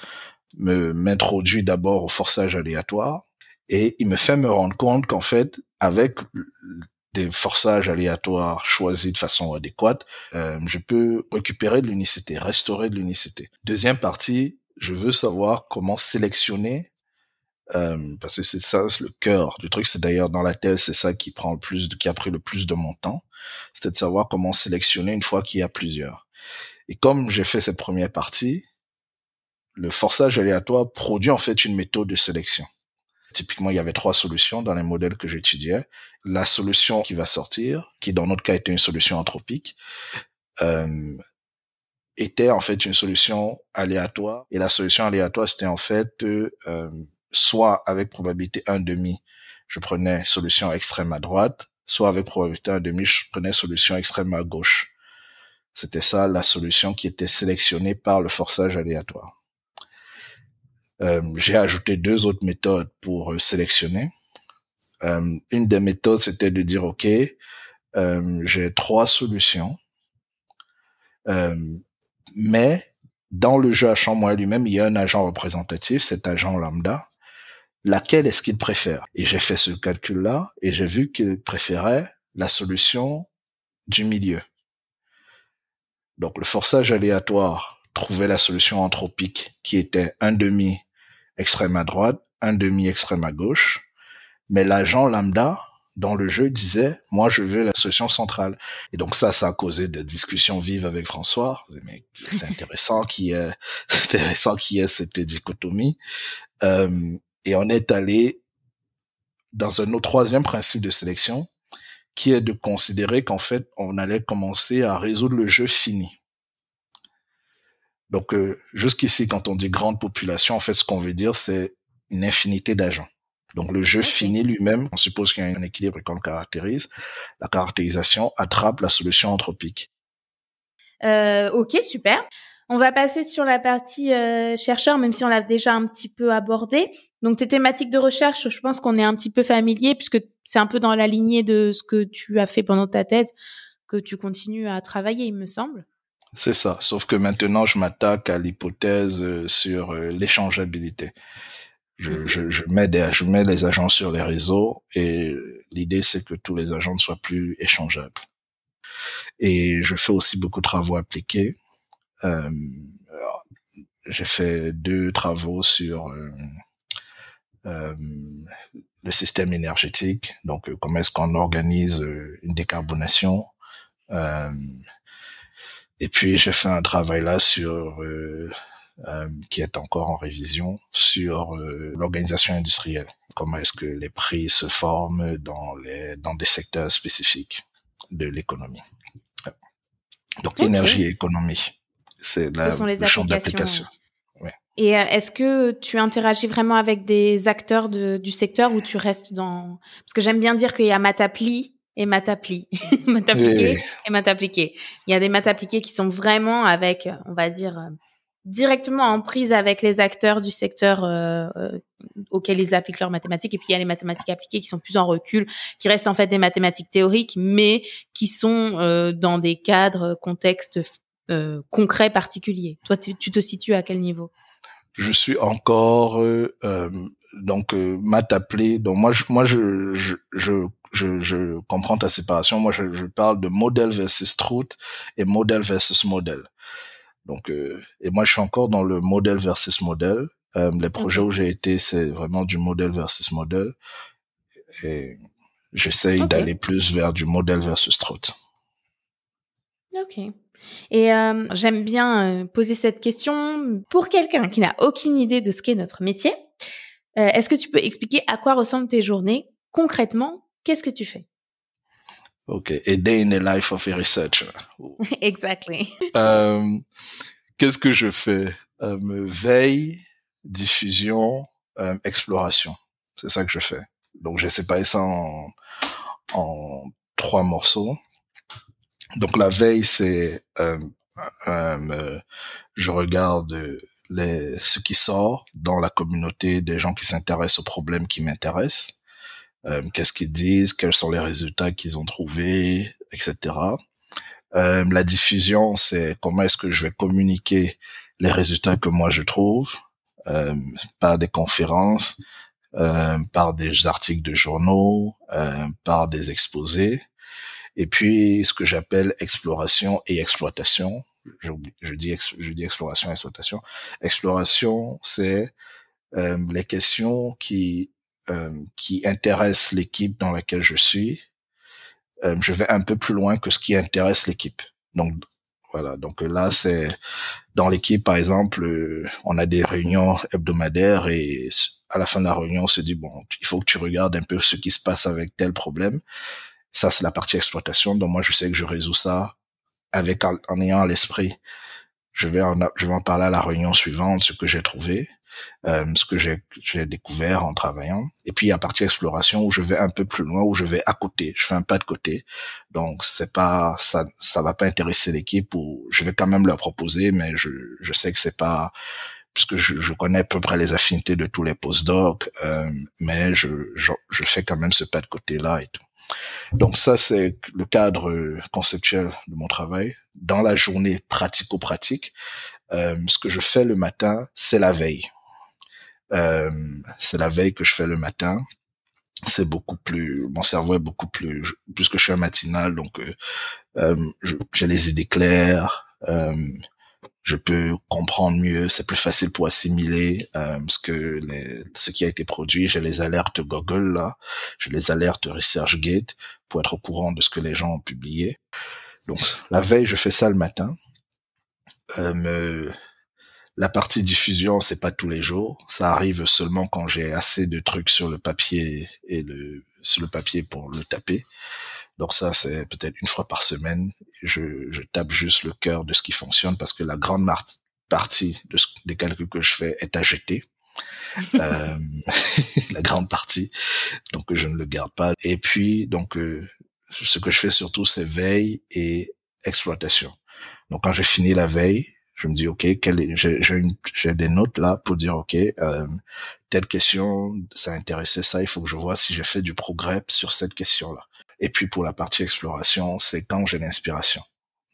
me m'introduit d'abord au forçage aléatoire et il me fait me rendre compte qu'en fait avec des forçages aléatoires choisis de façon adéquate, euh, je peux récupérer de l'unicité, restaurer de l'unicité. Deuxième partie, je veux savoir comment sélectionner euh, parce que c'est ça le cœur du truc. C'est d'ailleurs dans la thèse, c'est ça qui prend le plus, de, qui a pris le plus de mon temps, c'était de savoir comment sélectionner une fois qu'il y a plusieurs. Et comme j'ai fait cette première partie, le forçage aléatoire produit en fait une méthode de sélection. Typiquement, il y avait trois solutions dans les modèles que j'étudiais. La solution qui va sortir, qui dans notre cas était une solution anthropique, euh, était en fait une solution aléatoire. Et la solution aléatoire, c'était en fait euh, soit avec probabilité 1 demi, je prenais solution extrême à droite, soit avec probabilité 1 demi, je prenais solution extrême à gauche. C'était ça la solution qui était sélectionnée par le forçage aléatoire. Euh, j'ai ajouté deux autres méthodes pour euh, sélectionner. Euh, une des méthodes, c'était de dire, OK, j'ai trois solutions, mais dans le jeu à champ lui-même, il y a un agent représentatif, cet agent lambda, laquelle est-ce qu'il préfère? Et j'ai fait ce calcul-là et j'ai vu qu'il préférait la solution du milieu. Donc le forçage aléatoire trouvait la solution anthropique qui était un demi extrême à droite, un demi extrême à gauche, mais l'agent lambda dans le jeu disait moi je veux la solution centrale et donc ça ça a causé des discussions vives avec François. Mais c'est intéressant ait c'est intéressant qu'il y ait cette dichotomie. Euh, et on est allé dans un autre troisième principe de sélection, qui est de considérer qu'en fait, on allait commencer à résoudre le jeu fini. Donc, euh, jusqu'ici, quand on dit grande population, en fait, ce qu'on veut dire, c'est une infinité d'agents. Donc, le jeu fini lui-même, on suppose qu'il y a un équilibre qu'on le caractérise. La caractérisation attrape la solution anthropique. Euh, ok, super. On va passer sur la partie euh, chercheur, même si on l'a déjà un petit peu abordé. Donc tes thématiques de recherche, je pense qu'on est un petit peu familier puisque c'est un peu dans la lignée de ce que tu as fait pendant ta thèse que tu continues à travailler, il me semble. C'est ça, sauf que maintenant je m'attaque à l'hypothèse euh, sur euh, l'échangeabilité. Je, mhm. je, je, mets des, je mets les agents sur les réseaux et l'idée c'est que tous les agents ne soient plus échangeables. Et je fais aussi beaucoup de travaux appliqués. Euh, j'ai fait deux travaux sur euh, euh, le système énergétique, donc comment est-ce qu'on organise une décarbonation. et puis j'ai fait un travail là sur qui est encore en révision sur l'organisation industrielle. Comment est-ce que les prix se forment dans les dans des secteurs spécifiques de l'économie. Donc énergie et économie c'est le champ d'application. Et euh, est-ce que tu interagis vraiment avec des acteurs du secteur ou tu restes dans... Parce que j'aime bien dire qu'il y a Matapli et Matapli, Matappliqué et Matappliqué. Il y a des Matappliqués qui sont vraiment avec, on va dire, euh, directement en prise avec les acteurs du secteur euh, auxquels ils appliquent leurs mathématiques. Et puis il y a les mathématiques appliquées qui sont plus en recul, qui restent en fait des mathématiques théoriques, mais qui sont dans des cadres, contextes euh, concret particulier. Toi, tu te situes à quel niveau? Je suis encore, euh, euh, donc euh, Matt appelé. Donc moi, je, moi, je, je, je, je, je comprends ta séparation. Moi, je, je parle de modèle versus truth et modèle versus modèle. Donc, euh, et moi, je suis encore dans le modèle versus modèle. Euh, les projets où j'ai été, c'est vraiment du modèle versus modèle. Et j'essaye d'aller plus vers du modèle versus truth. Ok. Et euh, j'aime bien euh, poser cette question pour quelqu'un qui n'a aucune idée de ce qu'est notre métier. Euh, Est-ce que tu peux expliquer à quoi ressemblent tes journées? Concrètement Qu'est-ce que tu fais? Ok, a day in the life of a researcher. exactly. Euh, Qu'est-ce que je fais? Euh, Veille, diffusion, exploration. C'est ça que je fais. Donc j'ai séparé ça en, en trois morceaux. Donc la veille, c'est euh, euh, je regarde les, ce qui sort dans la communauté des gens qui s'intéressent aux problèmes qui m'intéressent. Euh, Qu'est-ce qu'ils disent, quels sont les résultats qu'ils ont trouvés, etc. Euh, la diffusion, c'est comment est-ce que je vais communiquer les résultats que moi je trouve euh, par des conférences, euh, par des articles de journaux, euh, par des exposés et puis ce que j'appelle exploration et exploitation. Je, dis exploration et exploitation. Exploration, c'est euh, les questions qui euh, qui intéressent l'équipe dans laquelle je suis. Euh, je vais un peu plus loin que ce qui intéresse l'équipe. Donc voilà. Donc là, c'est dans l'équipe, par exemple, on a des réunions hebdomadaires et à la fin de la réunion, on se dit bon, il faut que tu regardes un peu ce qui se passe avec tel problème ça, c'est la partie exploitation. Donc moi, je sais que je résous ça avec en, ayant à l'esprit. Je vais en, je vais en parler à la réunion suivante, ce que j'ai trouvé, euh, ce que j'ai, découvert en travaillant. Et puis la partie exploration où je vais un peu plus loin, où je vais à côté. Je fais un pas de côté. Donc c'est pas ça, ça va pas intéresser l'équipe ou je vais quand même leur proposer, mais je, je sais que c'est pas puisque je, je, connais à peu près les affinités de tous les postdocs, euh, mais je, je, je fais quand même ce pas de côté là et tout. Donc ça, c'est le cadre conceptuel de mon travail. Dans la journée pratico-pratique, euh, ce que je fais le matin, c'est la veille. Euh, c'est la veille que je fais le matin. C'est beaucoup plus, mon cerveau est beaucoup plus, puisque je suis un matinal, donc euh, j'ai les idées claires. Je peux comprendre mieux, c'est plus facile pour assimiler euh, ce que les, ce qui a été produit. J'ai les alertes Google là, j'ai les alertes ResearchGate pour être au courant de ce que les gens ont publié. Donc la veille, je fais ça le matin. Euh, la partie diffusion, c'est pas tous les jours. Ça arrive seulement quand j'ai assez de trucs sur le papier et le sur le papier pour le taper. Donc ça, c'est peut-être une fois par semaine. Je, je tape juste le cœur de ce qui fonctionne parce que la grande partie de ce, des calculs que je fais est à jeter. euh, la grande partie, donc je ne le garde pas. Et puis donc euh, ce que je fais surtout c'est veille et exploitation. Donc quand j'ai fini la veille, je me dis ok, j'ai des notes là pour dire ok, euh, telle question, ça intéressait ça, il faut que je vois si j'ai fait du progrès sur cette question là. Et puis pour la partie exploration, c'est quand j'ai l'inspiration.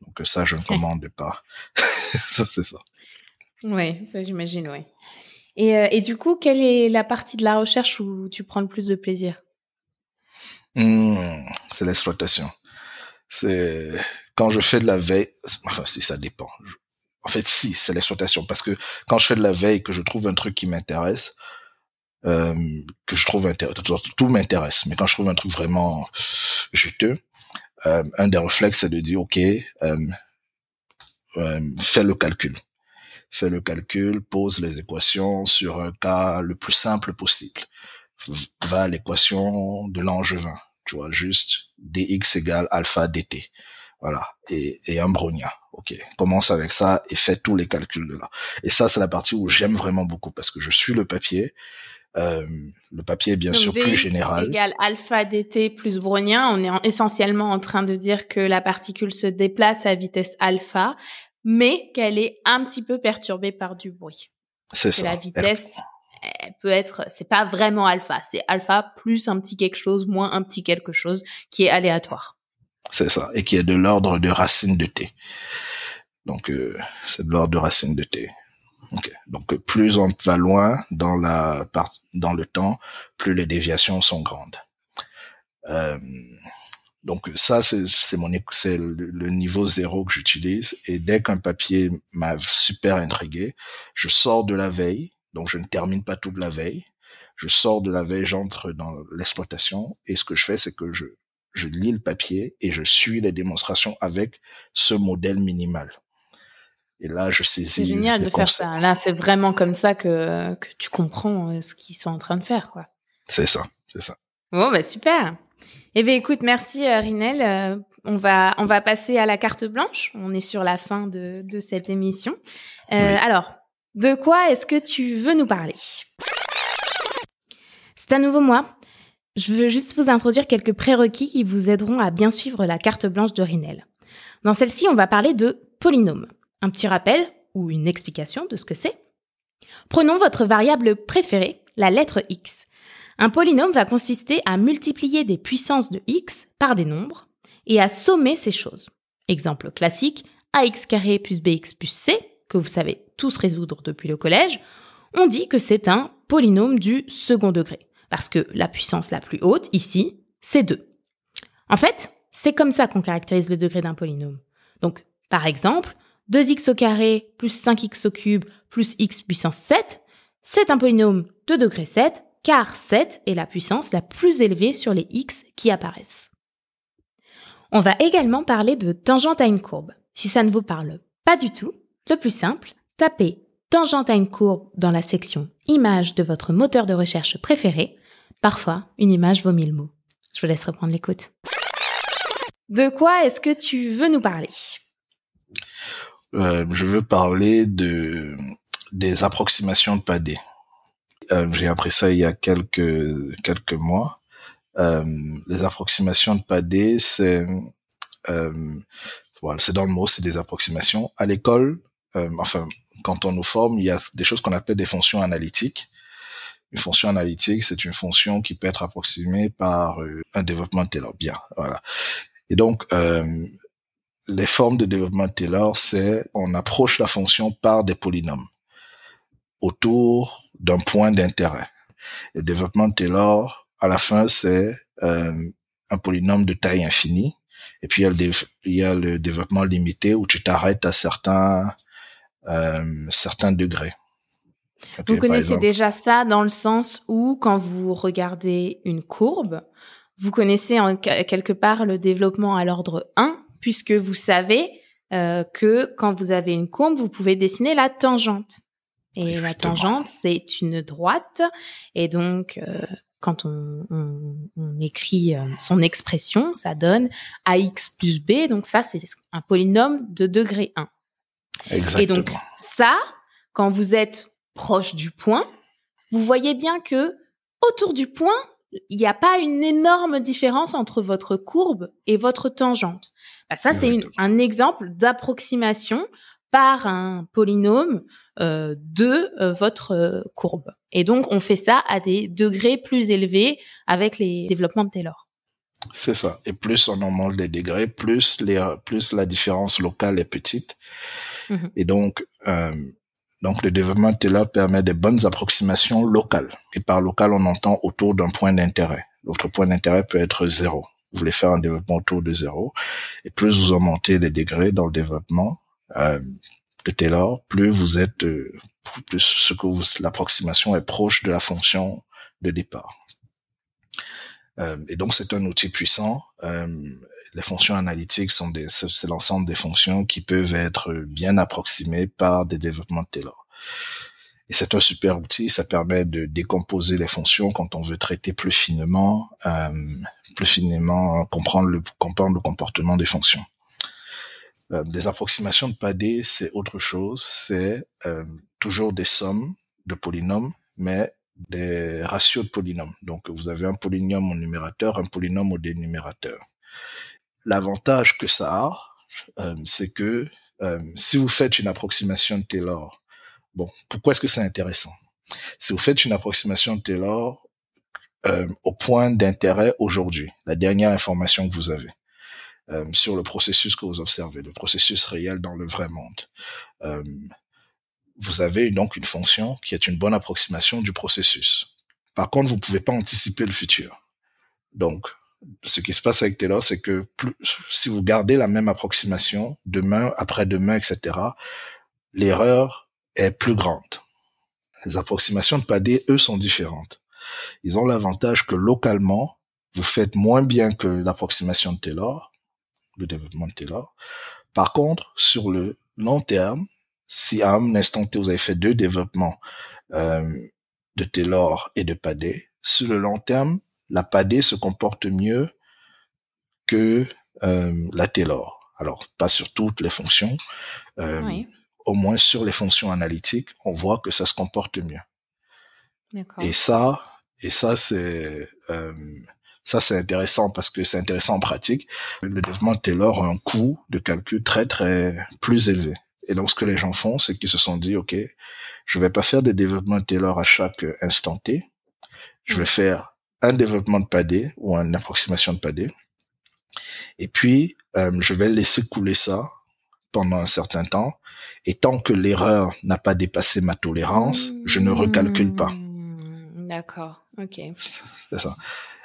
Donc ça, je ne commande pas. ça, c'est ça. Oui, ça j'imagine, oui. Et, euh, et, du coup, quelle est la partie de la recherche où tu prends le plus de plaisir? Mmh, C'est l'exploitation. C'est quand je fais de la veille. Enfin, si ça dépend. En fait, si, c'est l'exploitation. Parce que quand je fais de la veille, que je trouve un truc qui m'intéresse, euh, que je trouve intéressant. Tout m'intéresse, mais quand je trouve un truc vraiment juteux, euh, un des réflexes, c'est de dire, OK, euh, euh, fais le calcul. Fais le calcul, pose les équations sur un cas le plus simple possible. Va à l'équation de l'angevin, tu vois, juste dx égale alpha dt. Voilà, et, et un brognat. Ok, commence avec ça et fais tous les calculs de là. Et ça, c'est la partie où j'aime vraiment beaucoup parce que je suis le papier, euh, le papier est bien sûr plus général. Égal alpha dt plus brownien. On est essentiellement en train de dire que la particule se déplace à vitesse alpha, mais qu'elle est un petit peu perturbée par du bruit. C'est ça. La vitesse elle peut être, c'est pas vraiment alpha, c'est alpha plus un petit quelque chose moins un petit quelque chose qui est aléatoire. C'est ça, et qui est de l'ordre de racine de t. Donc euh, c'est de l'ordre de racine de t. Okay. Donc plus on va loin dans la dans le temps, plus les déviations sont grandes. Euh, donc ça c'est mon c'est le, niveau zéro que j'utilise et dès qu'un papier m'a super intrigué, je sors de la veille, donc je ne termine pas toute la veille. Je sors de la veille, j'entre dans l'exploitation et ce que je fais c'est que je je lis le papier et je suis les démonstrations avec ce modèle minimal. Et là, je saisis. C'est génial de faire ça. Là, c'est vraiment comme ça que, que tu comprends euh, ce qu'ils sont en train de faire, quoi. C'est ça, c'est ça. Bon, bah super. Eh bien, écoute, merci euh, Rinel. Euh, on va on va passer à la carte blanche. On est sur la fin de, de cette émission. Euh, Alors, de quoi est-ce que tu veux nous parler? C'est à nouveau moi. Je veux juste vous introduire quelques prérequis qui vous aideront à bien suivre la carte blanche de Rinel. Dans celle-ci, on va parler de polynômes. Un petit rappel ou une explication de ce que c'est. Prenons votre variable préférée, la lettre x. Un polynôme va consister à multiplier des puissances de x par des nombres et à sommer ces choses. Exemple classique, ax carré plus bx plus c, que vous savez tous résoudre depuis le collège, on dit que c'est un polynôme du second degré, parce que la puissance la plus haute, ici, c'est 2. En fait, c'est comme ça qu'on caractérise le degré d'un polynôme. Donc, par exemple, 2x au plus 5x au plus x puissance 7, c'est un polynôme de degré 7, car 7 est la puissance la plus élevée sur les x qui apparaissent. On va également parler de tangente à une courbe. Si ça ne vous parle pas du tout, le plus simple, tapez tangente à une courbe dans la section Images de votre moteur de recherche préféré. Parfois, une image vaut mille mots. Je vous laisse reprendre l'écoute. De quoi est-ce que tu veux nous parler? Euh, je veux parler de des approximations de Padé. Euh, J'ai appris ça il y a quelques quelques mois. Euh, les approximations de Padé, c'est euh, voilà, c'est dans le mot, c'est des approximations. À l'école, enfin, quand on nous forme, il y a des choses qu'on appelle des fonctions analytiques. Une fonction analytique, c'est une fonction qui peut être approximée par un développement de Taylor. Bien, voilà. Et donc, euh, les formes de développement de Taylor, c'est on approche la fonction par des polynômes autour d'un point d'intérêt. Le développement de Taylor, à la fin, c'est euh, un polynôme de taille infinie. Et puis il y a le, il y a le développement limité où tu t'arrêtes à certains euh, certains degrés. vous connaissez déjà ça dans le sens où quand vous regardez une courbe, vous connaissez en quelque part le développement à l'ordre 1 puisque vous savez euh, que quand vous avez une courbe, vous pouvez dessiner la tangente. Et la tangente, c'est une droite. Et donc, euh, quand on, on, on écrit euh, son expression, ça donne ax plus b. Donc ça, c'est un polynôme de degré 1. Exactement. Et donc ça, quand vous êtes proche du point, vous voyez bien que autour du point, il n'y a pas une énorme différence entre votre courbe et votre tangente. Bah, ça, c'est un exemple d'approximation par un polynôme euh, de euh, votre euh, courbe. Et donc, on fait ça à des degrés plus élevés avec les développements de Taylor. C'est ça. Et plus on augmente les degrés, plus, les, plus la différence locale est petite. Mmh Et donc, donc le développement Taylor permet des bonnes approximations locales. Et par local, on entend autour d'un point d'intérêt. L'autre point d'intérêt peut être zéro vous voulez faire un développement autour de zéro. Et plus vous augmentez les degrés dans le développement euh, de Taylor, plus vous êtes, euh, plus ce que vous, l'approximation est proche de la fonction de départ. Euh, et donc c'est un outil puissant. Euh, les fonctions analytiques sont des, c'est l'ensemble des fonctions qui peuvent être bien approximées par des développements de Taylor. Et c'est un super outil, ça permet de décomposer les fonctions quand on veut traiter plus finement, euh, plus finement comprendre le, comportement des fonctions. Euh, les approximations de Padé, c'est autre chose, c'est euh, toujours des sommes de polynômes, mais des ratios de polynômes. Donc vous avez un polynôme au numérateur, un polynôme au dénumérateur. L'avantage que ça a, euh, c'est que euh, si vous faites une approximation de Taylor, bon, pourquoi est-ce que c'est intéressant? Si vous faites une approximation de Taylor euh, au point d'intérêt aujourd'hui, la dernière information que vous avez euh, sur le processus que vous observez, le processus réel dans le vrai monde. Euh, vous avez donc une fonction qui est une bonne approximation du processus. Par contre, vous pouvez pas anticiper le futur. Donc, ce qui se passe avec Taylor, c'est que plus, si vous gardez la même approximation demain, après-demain, etc., l'erreur est plus grande. Les approximations de Padé, eux, sont différentes. Ils ont l'avantage que localement, vous faites moins bien que l'approximation de Taylor, le développement de Taylor. Par contre, sur le long terme, si à un instant T, vous avez fait deux développements euh, de Taylor et de Padé, sur le long terme, la Padé se comporte mieux que euh, la Taylor. Alors, pas sur toutes les fonctions, euh, au moins sur les fonctions analytiques, on voit que ça se comporte mieux. Et ça, et ça c'est euh, ça c'est intéressant parce que c'est intéressant en pratique. Le développement Taylor a un coût de calcul très très plus élevé. Et donc ce que les gens font, c'est qu'ils se sont dit, ok, je vais pas faire des développements Taylor à chaque instant T. Je vais faire un développement de padé ou une approximation de padé. Et puis, euh, je vais laisser couler ça pendant un certain temps. Et tant que l'erreur n'a pas dépassé ma tolérance, je ne recalcule pas. Mmh, d'accord, ok. C'est ça.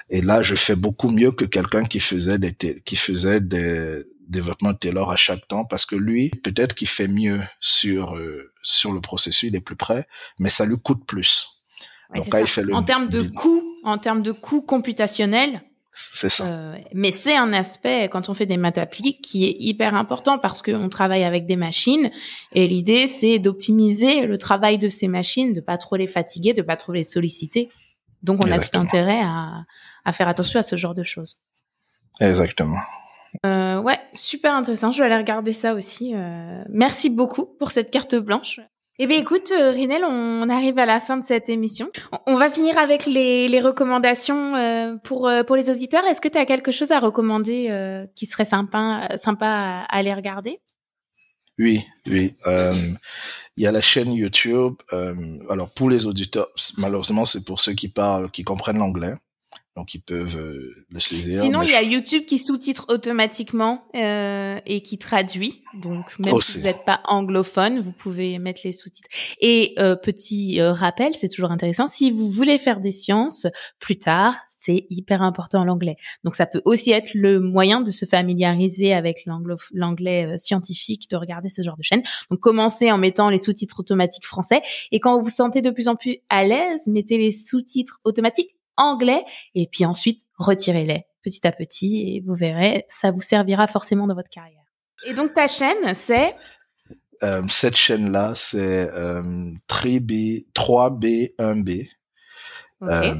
Et là, je fais beaucoup mieux que quelqu'un qui faisait des qui faisait des développements Taylor à chaque temps, parce que lui, peut-être qu'il fait mieux sur euh, sur le processus, il est plus près, mais ça lui coûte plus. Donc, il fait le en termes de coût, en termes de coût computationnel, c'est ça. Euh, mais c'est un aspect quand on fait des maths appliquées qui est hyper important parce qu'on travaille avec des machines et l'idée c'est d'optimiser le travail de ces machines, de pas trop les fatiguer, de pas trop les solliciter. Donc on a tout intérêt à, à faire attention à ce genre de choses. Exactement. Euh, ouais, super intéressant. Je vais aller regarder ça aussi. Euh, merci beaucoup pour cette carte blanche. Eh bien, écoute, euh, Rinel, on arrive à la fin de cette émission. On va finir avec les, recommandations euh, pour euh, pour les auditeurs. Est-ce que tu as quelque chose à recommander qui serait sympa à, aller regarder? Oui, oui. Il y a la chaîne YouTube. alors pour les auditeurs, malheureusement, c'est pour ceux qui parlent, qui comprennent l'anglais donc ils peuvent euh, le saisir. Sinon, il y a YouTube qui sous-titre automatiquement euh, et qui traduit. Donc même si vous n'êtes pas anglophone, vous pouvez mettre les sous-titres. Et euh, petit euh, rappel, c'est toujours intéressant. Si vous voulez faire des sciences plus tard, c'est hyper important l'anglais. Donc ça peut aussi être le moyen de se familiariser avec l'anglais scientifique, de regarder ce genre de chaîne. Donc commencez en mettant les sous-titres automatiques français et quand vous vous sentez de plus en plus à l'aise, mettez les sous-titres automatiques anglais et puis ensuite retirez-les petit à petit et vous verrez, ça vous servira forcément dans votre carrière. Et donc ta chaîne, c'est? Euh, Cette chaîne-là, c'est euh, 3B, 3B, 1B. Euh,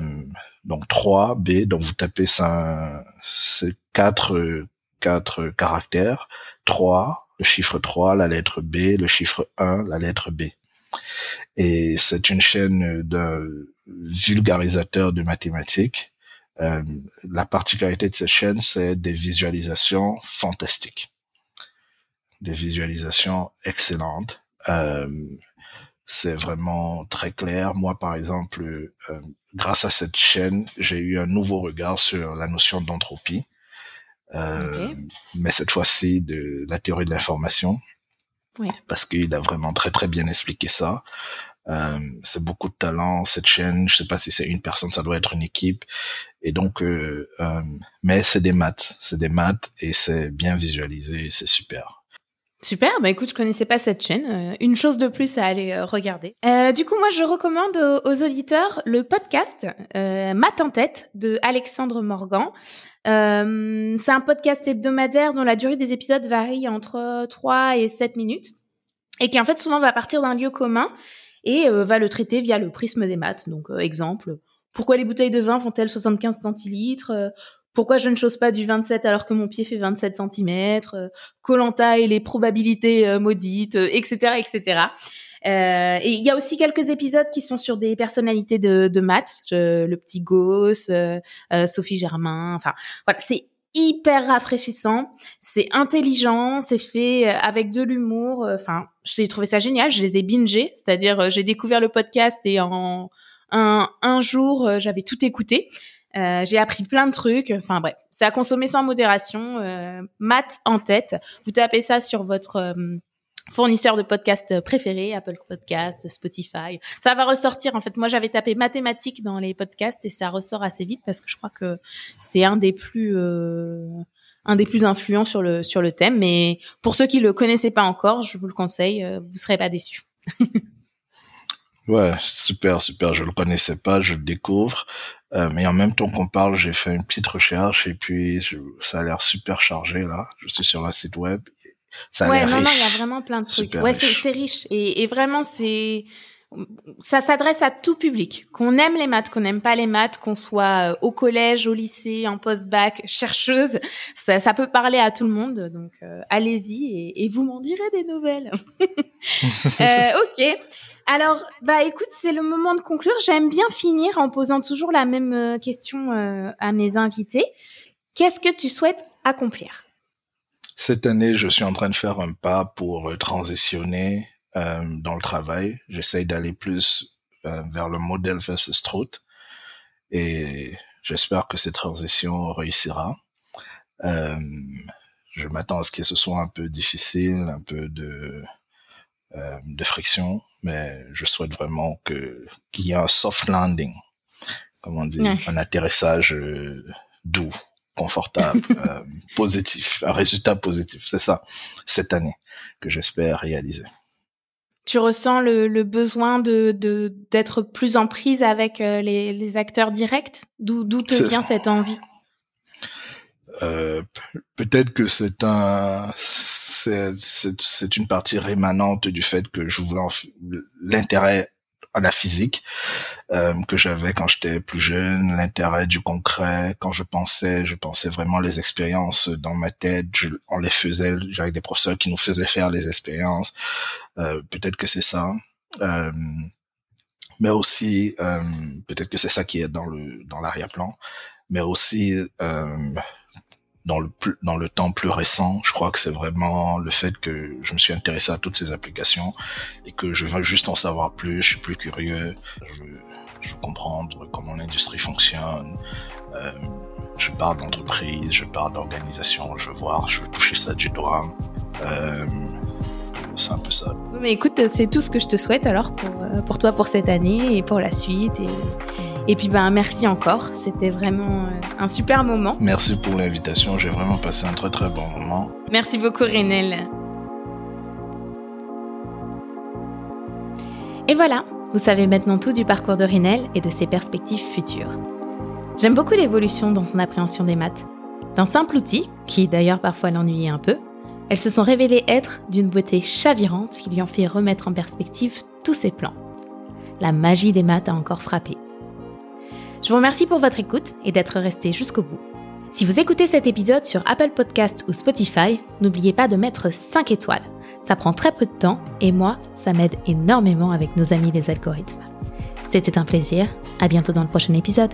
donc 3B, donc vous tapez ça, c'est quatre, quatre caractères. 3, le chiffre 3, la lettre B, le chiffre 1, la lettre B. Et c'est une chaîne de vulgarisateur de mathématiques. Euh, la particularité de cette chaîne, c'est des visualisations fantastiques, des visualisations excellentes. Euh, c'est vraiment très clair. Moi, par exemple, euh, grâce à cette chaîne, j'ai eu un nouveau regard sur la notion d'entropie, mais cette fois-ci de la théorie de l'information, oui. parce qu'il a vraiment très très bien expliqué ça. Euh, c'est beaucoup de talent cette chaîne. Je sais pas si c'est une personne, ça doit être une équipe. Et donc, euh, euh, mais c'est des maths, c'est des maths et c'est bien visualisé, c'est super. Super, bah écoute, je connaissais pas cette chaîne. Euh, une chose de plus à aller euh, regarder. du coup, moi, je recommande aux, auditeurs le podcast Math en tête de Alexandre Morgan. c'est un podcast hebdomadaire dont la durée des épisodes varie entre 3 et 7 minutes et qui en fait souvent va partir d'un lieu commun et euh, va le traiter via le prisme des maths. Donc, euh, exemple, pourquoi les bouteilles de vin font-elles 75 centilitres euh, pourquoi je ne chose pas du 27 alors que mon pied fait 27 cm, Colanta et les probabilités maudites, etc., etc. Euh, et il y a aussi quelques épisodes qui sont sur des personnalités de, de maths, le petit Gauss, Sophie Germain. Enfin, voilà, c'est hyper rafraîchissant, c'est intelligent, c'est fait euh, avec de l'humour. Euh, enfin, j'ai trouvé ça génial. Je les ai bingés, c'est-à-dire euh, j'ai découvert le podcast et en un, un jour j'avais tout écouté. Euh, j'ai appris plein de trucs. Enfin bref, c'est à consommer sans modération. Euh, maths en tête. Vous tapez ça sur votre fournisseur de podcasts préférés, Apple Podcasts, Spotify. Ça va ressortir en fait. Moi, j'avais tapé mathématiques dans les podcasts et ça ressort assez vite parce que je crois que c'est un des plus euh, un des plus influents sur le sur le thème. Mais pour ceux qui le connaissaient pas encore, je vous le conseille, euh, vous serez pas déçus. ouais, super, super. Je le connaissais pas, je le découvre. Euh, mais en même temps qu'on parle, j'ai fait une petite recherche et puis ça a l'air super chargé là. Je suis sur la site web ça ouais, non, non, il y a vraiment plein de trucs. ouais, c'est riche. Et, et vraiment, c'est ça s'adresse à tout public. Qu'on aime les maths, qu'on n'aime pas les maths, qu'on soit euh, au collège, au lycée, en post-bac, chercheuse, ça, ça, peut parler à tout le monde. Donc euh, allez-y et, et, vous m'en direz des nouvelles. euh, ok. Alors, bah écoute, c'est le moment de conclure. J'aime bien finir en posant toujours la même euh, question à mes invités. Qu'est-ce que tu souhaites accomplir? Cette année, je suis en train de faire un pas pour euh, transitionner euh, dans le travail. J'essaye d'aller plus euh, vers le modèle versus truth et j'espère que cette transition réussira. Euh, je m'attends à ce que ce soit un peu difficile, un peu de euh, de friction, mais je souhaite vraiment que qu'il y ait un soft landing, comme on dit, un atterrissage doux confortable, euh, positif, un résultat positif. C'est ça, cette année, que j'espère réaliser. Tu ressens le, le besoin de d'être plus en prise avec euh, les, les acteurs directs? D'où d'où te vient cette envie? Euh, Peut-être que c'est un c'est une partie rémanente du fait que je voulais l'intérêt à la physique euh, que j'avais quand j'étais plus jeune, l'intérêt du concret. Quand je pensais, je pensais vraiment les expériences dans ma tête. On les faisait, j'avais des professeurs qui nous faisaient faire les expériences. Euh, peut-être que c'est ça. Euh, mais aussi, euh, peut-être que c'est ça qui est dans le dans l'arrière-plan. Mais aussi, euh, dans le dans le temps plus récent, je crois que c'est vraiment le fait que je me suis intéressé à toutes ces applications et que je veux juste en savoir plus, je suis plus curieux, je veux, je veux comprendre comment l'industrie fonctionne, euh, je parle d'entreprise, je parle d'organisation, je veux voir, je veux toucher ça du doigt. Euh, c'est un peu ça. Mais écoute, c'est tout ce que je te souhaite alors pour, euh, pour toi pour cette année et pour la suite et et puis ben merci encore, c'était vraiment euh, un super moment. Merci pour l'invitation, j'ai vraiment passé un très très bon moment. Merci beaucoup Renel. Et voilà, vous savez maintenant tout du parcours de Renel et de ses perspectives futures. J'aime beaucoup l'évolution dans son appréhension des maths. D'un simple outil, qui d'ailleurs parfois l'ennuyait un peu, elles se sont révélées être d'une beauté chavirante qui lui ont fait remettre en perspective tous ses plans. La magie des maths a encore frappé. Je vous remercie pour votre écoute et d'être resté jusqu'au bout. Si vous écoutez cet épisode sur Apple Podcast ou Spotify, n'oubliez pas de mettre 5 étoiles. Ça prend très peu de temps et moi, ça m'aide énormément avec nos amis les algorithmes. C'était un plaisir. À bientôt dans le prochain épisode.